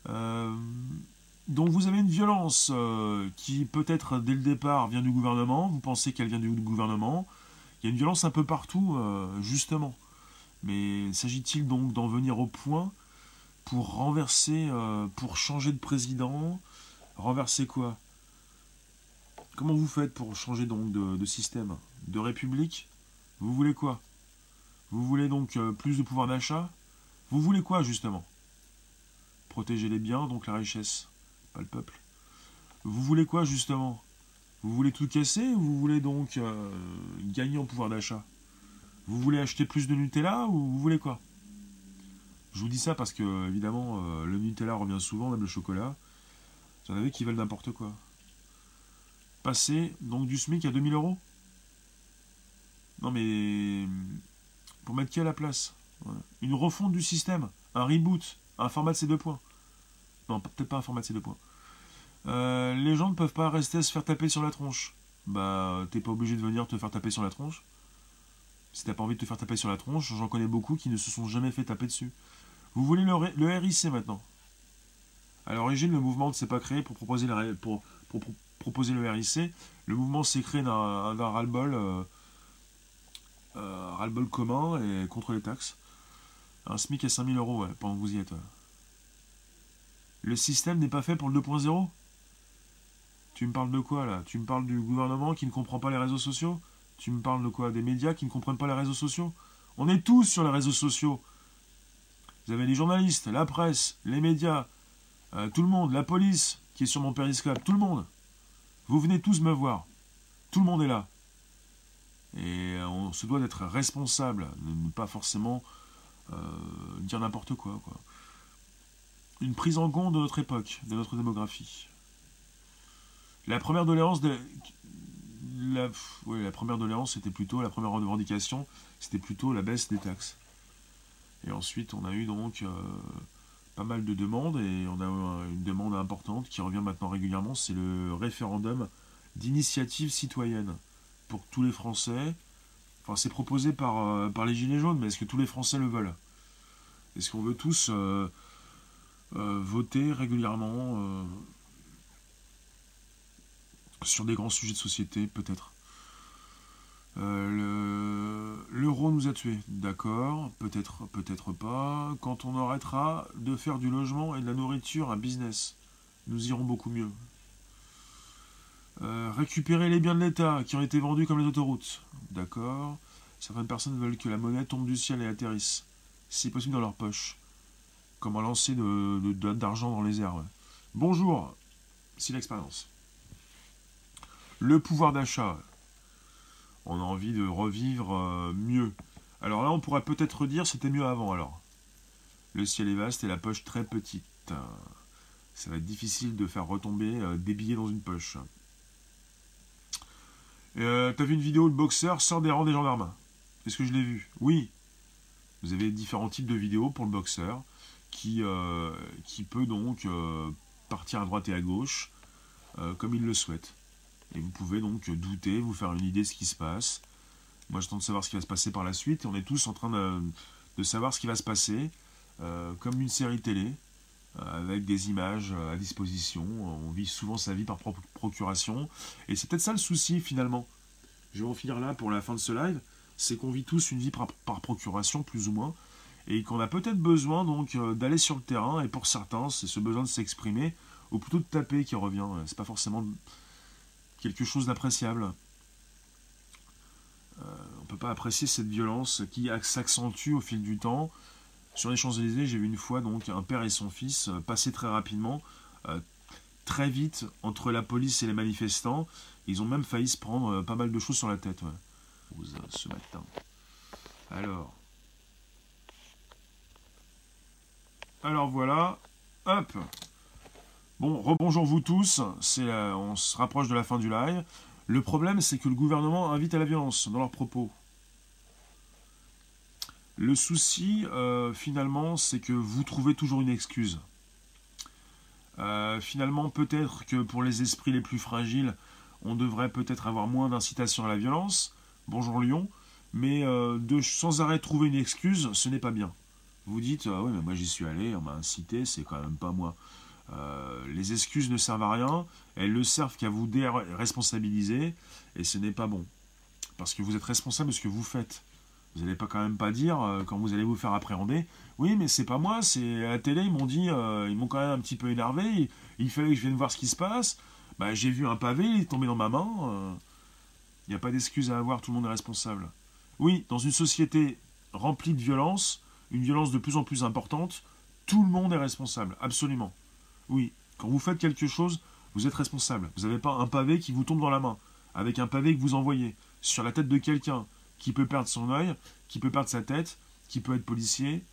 Euh, donc vous avez une violence euh, qui peut-être dès le départ vient du gouvernement, vous pensez qu'elle vient du gouvernement, il y a une violence un peu partout, euh, justement. Mais s'agit-il donc d'en venir au point pour renverser, pour changer de président? Renverser quoi? Comment vous faites pour changer donc de, système? De république? Vous voulez quoi? Vous voulez donc plus de pouvoir d'achat? Vous voulez quoi justement? Protéger les biens, donc la richesse, pas le peuple. Vous voulez quoi justement? Vous voulez tout casser ou vous voulez donc euh, gagner en pouvoir d'achat? Vous voulez acheter plus de Nutella ou vous voulez quoi? Je vous dis ça parce que évidemment euh, le Nutella revient souvent, même le chocolat. Vous en avez qui veulent n'importe quoi. Passer donc du SMIC à 2000 euros? Non mais pour mettre qui à la place? Une refonte du système, un reboot. Un format de ces deux points. Non, peut-être pas un format de ces deux points. Euh, les gens ne peuvent pas rester à se faire taper sur la tronche. Bah, t'es pas obligé de venir te faire taper sur la tronche. Si t'as pas envie de te faire taper sur la tronche, j'en connais beaucoup qui ne se sont jamais fait taper dessus. Vous voulez le, RIC maintenant À l'origine, le mouvement ne s'est pas créé pour proposer, le RIC. Le mouvement s'est créé d'un ras-le-bol euh, euh, commun et contre les taxes. Un SMIC à 5000 euros, ouais, pendant que vous y êtes. Le système n'est pas fait pour le 2.0 Tu me parles de quoi là? Tu me parles du gouvernement qui ne comprend pas les réseaux sociaux? Tu me parles de quoi? Des médias qui ne comprennent pas les réseaux sociaux? On est tous sur les réseaux sociaux. Vous avez les journalistes, la presse, les médias, euh, tout le monde, la police qui est sur mon périscope, tout le monde. Vous venez tous me voir. Tout le monde est là. Et euh, on se doit d'être responsable, de ne pas forcément euh, dire n'importe quoi. Une prise en compte de notre époque, de notre démographie. La première doléance de la, première doléance c'était plutôt la première revendication, c'était plutôt la baisse des taxes. Et ensuite, on a eu donc euh, pas mal de demandes et on a une demande importante qui revient maintenant régulièrement, c'est le référendum d'initiative citoyenne pour tous les Français. Enfin, c'est proposé par, euh, les Gilets jaunes, mais est-ce que tous les Français le veulent? Est-ce qu'on veut tous euh, voter régulièrement sur des grands sujets de société, peut-être L'euro nous a tués, d'accord, peut-être peut-être pas. Quand on arrêtera de faire du logement et de la nourriture un business, nous irons beaucoup mieux. Euh, récupérer les biens de l'État qui ont été vendus comme les autoroutes. D'accord. Certaines personnes veulent que la monnaie tombe du ciel et atterrisse, si possible dans leur poche. Comment lancer d'argent dans les airs. Bonjour, c'est l'expérience. Le pouvoir d'achat. On a envie de revivre euh, mieux. Alors là, on pourrait peut-être dire c'était mieux avant alors. Le ciel est vaste et la poche très petite. Ça va être difficile de faire retomber euh, des billets dans une poche. Euh, T'as vu une vidéo, le boxeur sort des rangs des gendarmes? Est-ce que je l'ai vu? Oui. Vous avez différents types de vidéos pour le boxeur qui, peut donc partir à droite et à gauche comme il le souhaite. Et vous pouvez donc douter, vous faire une idée de ce qui se passe. Moi, je tente de savoir ce qui va se passer par la suite. Et on est tous en train de, savoir ce qui va se passer, comme une série télé. Euh, avec des images euh, à disposition. On vit souvent sa vie par procuration. Et c'est peut-être ça le souci finalement. Je vais en finir là pour la fin de ce live. C'est qu'on vit tous une vie par, procuration, plus ou moins. Et qu'on a peut-être besoin donc euh, d'aller sur le terrain. Et pour certains, c'est ce besoin de s'exprimer, ou plutôt de taper qui revient. C'est pas forcément quelque chose d'appréciable. on peut pas apprécier cette violence qui s'accentue au fil du temps. Sur les Champs-Élysées, j'ai vu une fois donc un père et son fils euh, passer très rapidement, euh, très vite, entre la police et les manifestants. Ils ont même failli se prendre euh, pas mal de choses sur la tête. Ce matin. Alors. Alors voilà. Hop. Bon, rebonjour vous tous. C'est, on se rapproche de la fin du live. Le problème, c'est que le gouvernement invite à la violence dans leurs propos. Le souci, euh, finalement, c'est que vous trouvez toujours une excuse. Euh, finalement, peut-être que pour les esprits les plus fragiles, on devrait peut-être avoir moins d'incitation à la violence. Bonjour Lyon. Mais euh, de sans arrêt trouver une excuse, ce n'est pas bien. Vous dites, ah oui, mais moi j'y suis allé, on m'a incité, c'est quand même pas moi. Les excuses ne servent à rien, elles ne servent qu'à vous déresponsabiliser, et ce n'est pas bon. Parce que vous êtes responsable de ce que vous faites. Vous n'allez pas quand même pas dire, euh, quand vous allez vous faire appréhender, oui, mais c'est pas moi, c'est à la télé, ils m'ont dit, euh, ils m'ont quand même un petit peu énervé, il, fallait que je vienne voir ce qui se passe. Bah, j'ai vu un pavé, il est tombé dans ma main. Euh. Il n'y a pas d'excuse à avoir, tout le monde est responsable. Oui, dans une société remplie de violence, une violence de plus en plus importante, tout le monde est responsable, absolument. Oui, quand vous faites quelque chose, vous êtes responsable. Vous n'avez pas un pavé qui vous tombe dans la main, avec un pavé que vous envoyez sur la tête de quelqu'un, qui peut perdre son œil, qui peut perdre sa tête, qui peut être policier.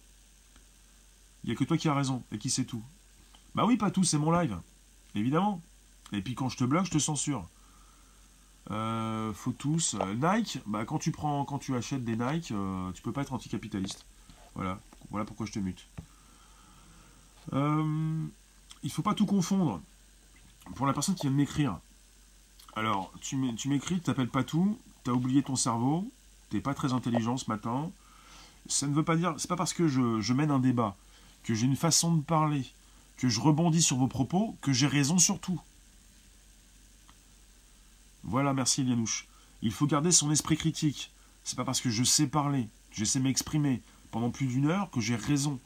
Il n'y a que toi qui as raison et qui sait tout. Bah oui, pas tout, c'est mon live. Évidemment. Et puis quand je te bloque, je te censure. Euh, faut tous. Euh, Nike, bah quand tu prends, quand tu achètes des Nike, euh, tu peux pas être anticapitaliste. Voilà. Voilà pourquoi je te mute. Euh, il faut pas tout confondre. Pour la personne qui vient de m'écrire. Alors, tu m'écris, tu t'appelles pas tout, tu oublié ton cerveau, t'es pas très intelligent ce matin. Ça ne veut pas dire, c'est pas parce que je, mène un débat, que j'ai une façon de parler, que je rebondis sur vos propos, que j'ai raison sur tout. Voilà, merci Elianouche. Il faut garder son esprit critique. C'est pas parce que je sais parler, je sais m'exprimer pendant plus d'une heure que j'ai raison.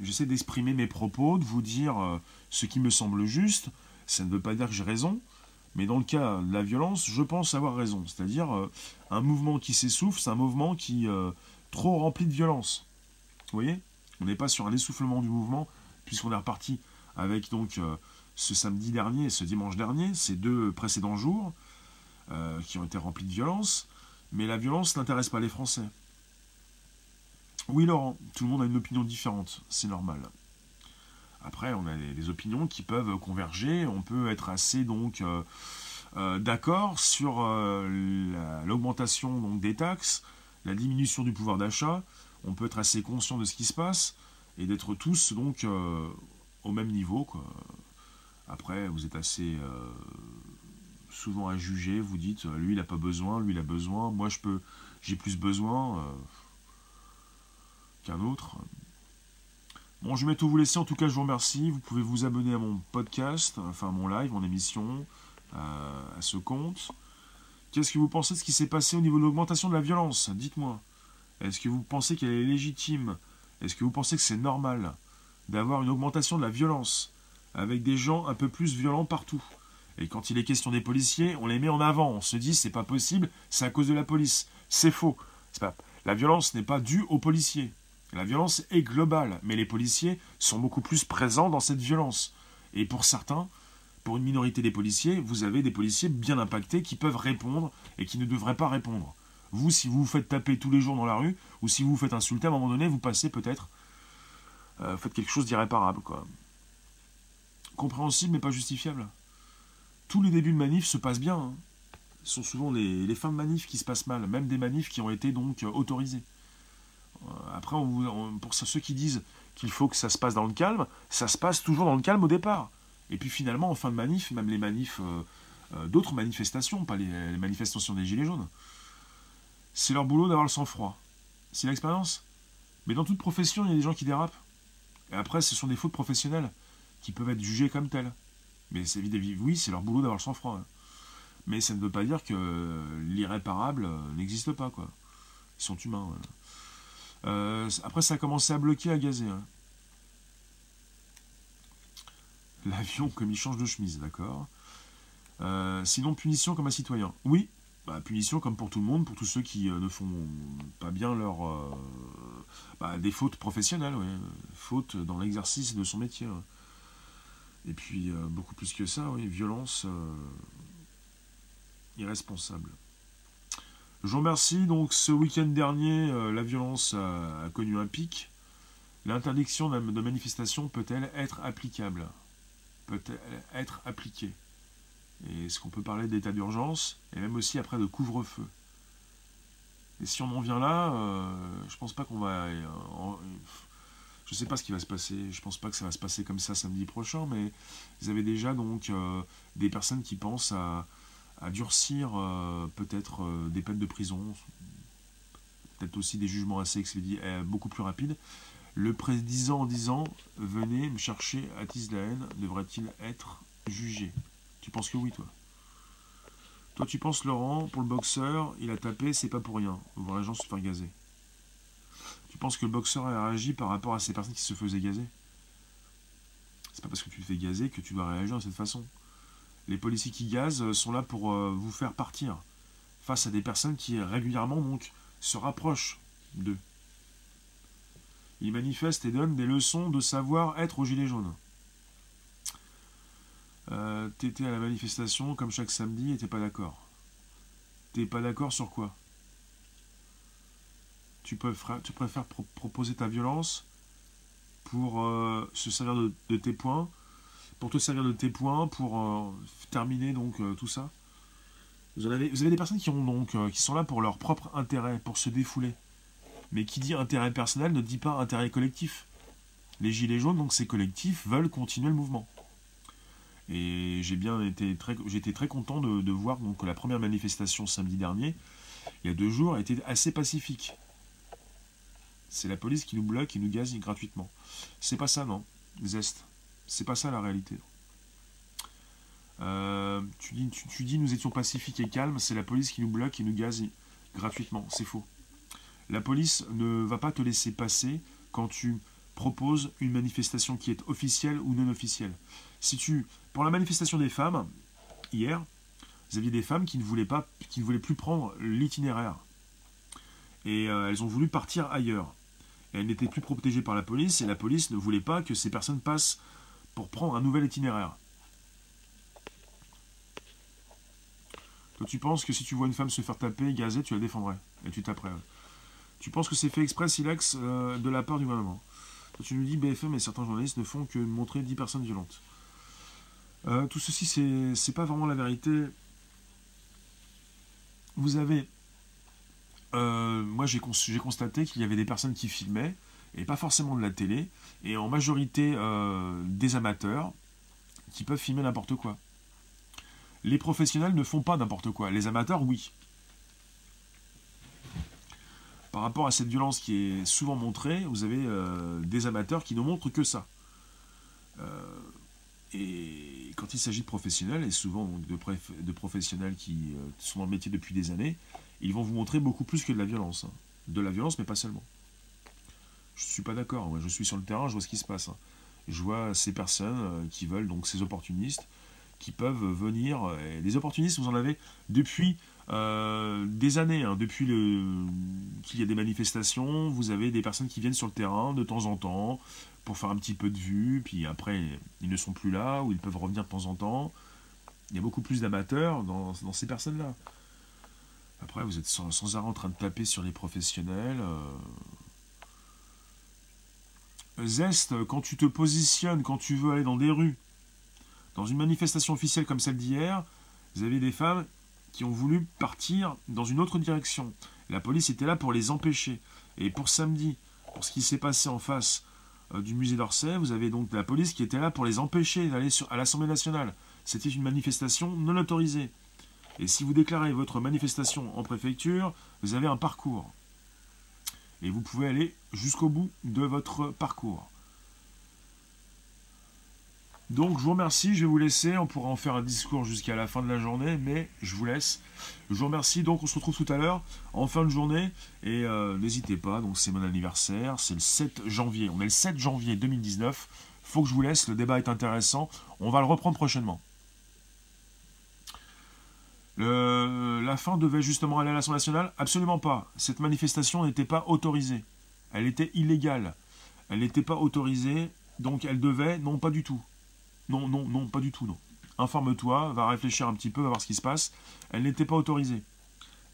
J'essaie d'exprimer mes propos, de vous dire euh, ce qui me semble juste. Ça ne veut pas dire que j'ai raison, mais dans le cas de la violence, je pense avoir raison. C'est-à-dire, euh, un mouvement qui s'essouffle, c'est un mouvement qui euh, trop rempli de violence. Vous voyez? On n'est pas sur un essoufflement du mouvement, puisqu'on est reparti avec donc ce samedi dernier et ce dimanche dernier, ces deux précédents jours, qui ont été remplis de violence. Mais la violence n'intéresse pas les Français. Oui, Laurent, tout le monde a une opinion différente, c'est normal. Après, on a des, opinions qui peuvent converger, on peut être assez donc euh, euh, d'accord sur euh, l'augmentation donc des taxes, la diminution du pouvoir d'achat, on peut être assez conscient de ce qui se passe et d'être tous donc au même niveau. Après, vous êtes assez souvent à juger, vous dites lui il n'a pas besoin, lui il a besoin, moi je peux, j'ai plus besoin qu'un autre. Bon, je vais tout vous laisser. En tout cas, je vous remercie. Vous pouvez vous abonner à mon podcast, enfin mon live, mon émission, euh, à ce compte. Qu'est-ce que vous pensez de ce qui s'est passé au niveau de l'augmentation de la violence? Dites-moi. Est-ce que vous pensez qu'elle est légitime? Est-ce que vous pensez que c'est normal d'avoir une augmentation de la violence avec des gens un peu plus violents partout? Et quand il est question des policiers, on les met en avant. On se dit c'est pas possible, c'est à cause de la police. C'est faux. La violence n'est pas due aux policiers. La violence est globale, mais les policiers sont beaucoup plus présents dans cette violence. Et pour certains, pour une minorité des policiers, vous avez des policiers bien impactés qui peuvent répondre et qui ne devraient pas répondre. Vous, si vous vous faites taper tous les jours dans la rue, ou si vous vous faites insulter, à un moment donné, vous passez peut-être, euh, faites quelque chose d'irréparable, quoi. Compréhensible, mais pas justifiable. Tous les débuts de manif se passent bien. Hein. Ce sont souvent les, fins de manif qui se passent mal, même des manifs qui ont été donc autorisés. Euh, après, pour ceux qui disent qu'il faut que ça se passe dans le calme, ça se passe toujours dans le calme au départ. Et puis finalement, en fin de manif, même les manifs, euh, euh, d'autres manifestations, pas les, manifestations des Gilets jaunes, c'est leur boulot d'avoir le sang-froid. C'est l'expérience. Mais dans toute profession, il y a des gens qui dérapent. Et après, ce sont des fautes professionnelles qui peuvent être jugées comme telles. Mais c'est oui, c'est leur boulot d'avoir le sang-froid. Hein. Mais ça ne veut pas dire que l'irréparable n'existe pas. Ils sont humains. Euh, après, ça a commencé à bloquer, à gazer. Hein. L'avion, comme il change de chemise, d'accord euh, Sinon, punition comme un citoyen. Oui, bah, punition comme pour tout le monde, pour tous ceux qui euh, ne font pas bien leur. Bah, des fautes professionnelles, oui. Fautes dans l'exercice de son métier. Hein. Et puis, beaucoup plus que ça, oui, violence irresponsable. Je vous remercie. Donc, ce week-end dernier, euh, la violence a, connu un pic. L'interdiction de manifestation peut-elle être applicable? Peut-elle être appliquée? Est-ce qu'on peut parler d'état d'urgence? Et même aussi après de couvre-feu? Et si on en vient là, euh, je pense pas qu'on va. Je euh, je sais pas ce qui va se passer. Je pense pas que ça va se passer comme ça samedi prochain, mais vous avez déjà donc des personnes qui pensent à à durcir euh, peut-être euh, des peines de prison, peut-être aussi des jugements assez expédiés, euh, beaucoup plus rapides. Le président en disant Venez me chercher à Tislaine, devrait-il être jugé Tu penses que oui, toi? Toi, tu penses, Laurent, pour le boxeur, il a tapé, c'est pas pour rien. Voir les gens se faire gazer. Tu penses que le boxeur a réagi par rapport à ces personnes qui se faisaient gazer? C'est pas parce que tu te fais gazer que tu dois réagir de cette façon. Les policiers qui gazent sont là pour euh, vous faire partir face à des personnes qui régulièrement donc se rapprochent d'eux. Ils manifestent et donnent des leçons de savoir être au gilet jaune. Euh, T'étais à la manifestation comme chaque samedi et t'es pas d'accord. T'es pas d'accord sur quoi? Tu préfères, proposer ta violence pour euh, se servir de tes points pour te servir de tes points, pour euh, terminer donc euh, tout ça. Vous avez, des personnes qui, ont donc, euh, qui sont là pour leur propre intérêt, pour se défouler. Mais qui dit intérêt personnel ne dit pas intérêt collectif. Les gilets jaunes, donc ces collectifs, veulent continuer le mouvement. Et j'ai bien été très, j'étais très content de, voir donc, la première manifestation samedi dernier, il y a deux jours, a été assez pacifique. C'est la police qui nous bloque, qui nous gaze gratuitement. C'est pas ça, non? Zest. C'est pas ça la réalité. Euh, tu, dis, nous étions pacifiques et calmes, c'est la police qui nous bloque et nous gaze gratuitement. C'est faux. La police ne va pas te laisser passer quand tu proposes une manifestation qui est officielle ou non officielle. Si tu, pour la manifestation des femmes, hier, vous aviez des femmes qui ne voulaient, pas, qui ne voulaient plus prendre l'itinéraire. Et euh, elles ont voulu partir ailleurs. elles n'étaient plus protégées par la police et la police ne voulait pas que ces personnes passent pour prendre un nouvel itinéraire. Toi, tu penses que si tu vois une femme se faire taper, gazer, tu la défendrais et tu taperais. Tu penses que c'est fait exprès, Silex, euh, de la part du gouvernement? Toi, tu nous dis BFM et certains journalistes ne font que montrer 10 personnes violentes. Euh, tout ceci, c'est pas vraiment la vérité. Vous avez. Euh, moi, j'ai constaté qu'il y avait des personnes qui filmaient, et pas forcément de la télé, et en majorité des amateurs qui peuvent filmer n'importe quoi. Les professionnels ne font pas n'importe quoi. Les amateurs, oui. Par rapport à cette violence qui est souvent montrée, vous avez euh, des amateurs qui ne montrent que ça. Euh, et quand il s'agit de professionnels, et souvent de, professionnels qui euh, sont dans le métier depuis des années, ils vont vous montrer beaucoup plus que de la violence. Hein. De la violence, mais pas seulement. Je suis pas d'accord. Je suis sur le terrain, je vois ce qui se passe. Hein. Je vois ces personnes qui veulent, donc ces opportunistes, qui peuvent venir. des opportunistes, vous en avez depuis euh, des années, hein, depuis qu'il y a des manifestations, vous avez des personnes qui viennent sur le terrain de temps en temps pour faire un petit peu de vue, puis après ils ne sont plus là, ou ils peuvent revenir de temps en temps. Il y a beaucoup plus d'amateurs dans, ces personnes-là. Après, vous êtes sans, arrêt en train de taper sur les professionnels. Euh. Zest, quand tu te positionnes, quand tu veux aller dans des rues, dans une manifestation officielle comme celle d'hier, vous avez des femmes qui ont voulu partir dans une autre direction. La police était là pour les empêcher. Et pour samedi, pour ce qui s'est passé en face euh, du musée d'Orsay, vous avez donc la police qui était là pour les empêcher d'aller à l'Assemblée nationale. C'était une manifestation non autorisée. Et si vous déclarez votre manifestation en préfecture, vous avez un parcours. Et vous pouvez aller jusqu'au bout de votre parcours. Donc je vous remercie, je vais vous laisser, on pourra en faire un discours jusqu'à la fin de la journée, mais je vous laisse. Je vous remercie, donc on se retrouve tout à l'heure, en fin de journée, et euh, n'hésitez pas, donc c'est mon anniversaire, c'est le 7 janvier, on est le 7 janvier 2019, faut que je vous laisse, le débat est intéressant, on va le reprendre prochainement. La fin devait justement aller à l'Assemblée nationale Absolument pas. Cette manifestation n'était pas autorisée. Elle était illégale. Elle n'était pas autorisée, donc elle devait, non pas du tout. Non, non, non, pas du tout, non. Informe-toi, va réfléchir un petit peu, va voir ce qui se passe. Elle n'était pas autorisée.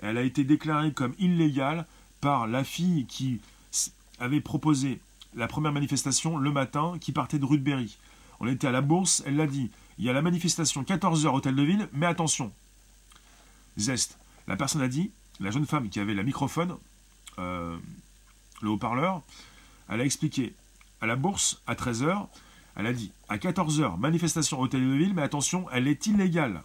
Elle a été déclarée comme illégale par la fille qui avait proposé la première manifestation le matin, qui partait de Rudberry. On était à la bourse, elle l'a dit. Il y a la manifestation 14h hôtel de ville, mais attention. Zest. La personne a dit, la jeune femme qui avait la microphone, euh, le haut-parleur, elle a expliqué à la bourse à 13h, elle a dit à 14h, manifestation hôtel de ville, mais attention, elle est illégale.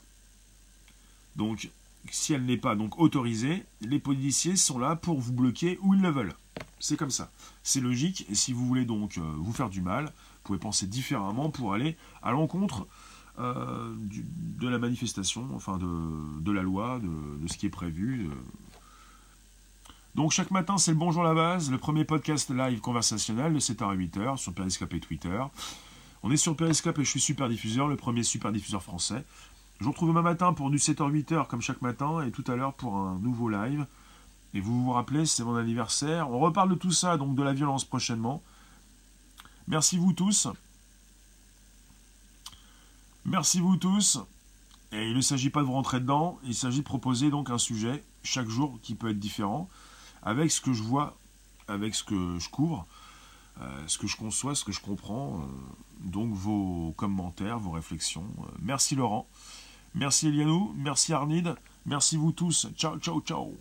Donc, si elle n'est pas donc autorisée, les policiers sont là pour vous bloquer où ils le veulent. C'est comme ça. C'est logique. Et si vous voulez donc euh, vous faire du mal, vous pouvez penser différemment pour aller à l'encontre euh, de la manifestation, enfin de, la loi, de, ce qui est prévu. Donc chaque matin, c'est le Bonjour la base, le premier podcast live conversationnel de 7h à 8h sur Periscope et Twitter. On est sur Periscope et je suis super diffuseur, le premier super diffuseur français. Je vous retrouve demain matin pour du 7h-8h comme chaque matin et tout à l'heure pour un nouveau live. Et vous vous rappelez, c'est mon anniversaire. On reparle de tout ça, donc de la violence prochainement. Merci vous tous. Merci vous tous. Et il ne s'agit pas de vous rentrer dedans, il s'agit de proposer donc un sujet chaque jour qui peut être différent, avec ce que je vois, avec ce que je couvre. Euh, ce que je conçois, ce que je comprends. Euh, donc vos commentaires, vos réflexions. Euh, merci Laurent. Merci Elianou. Merci Arnid. Merci vous tous. Ciao, ciao, ciao.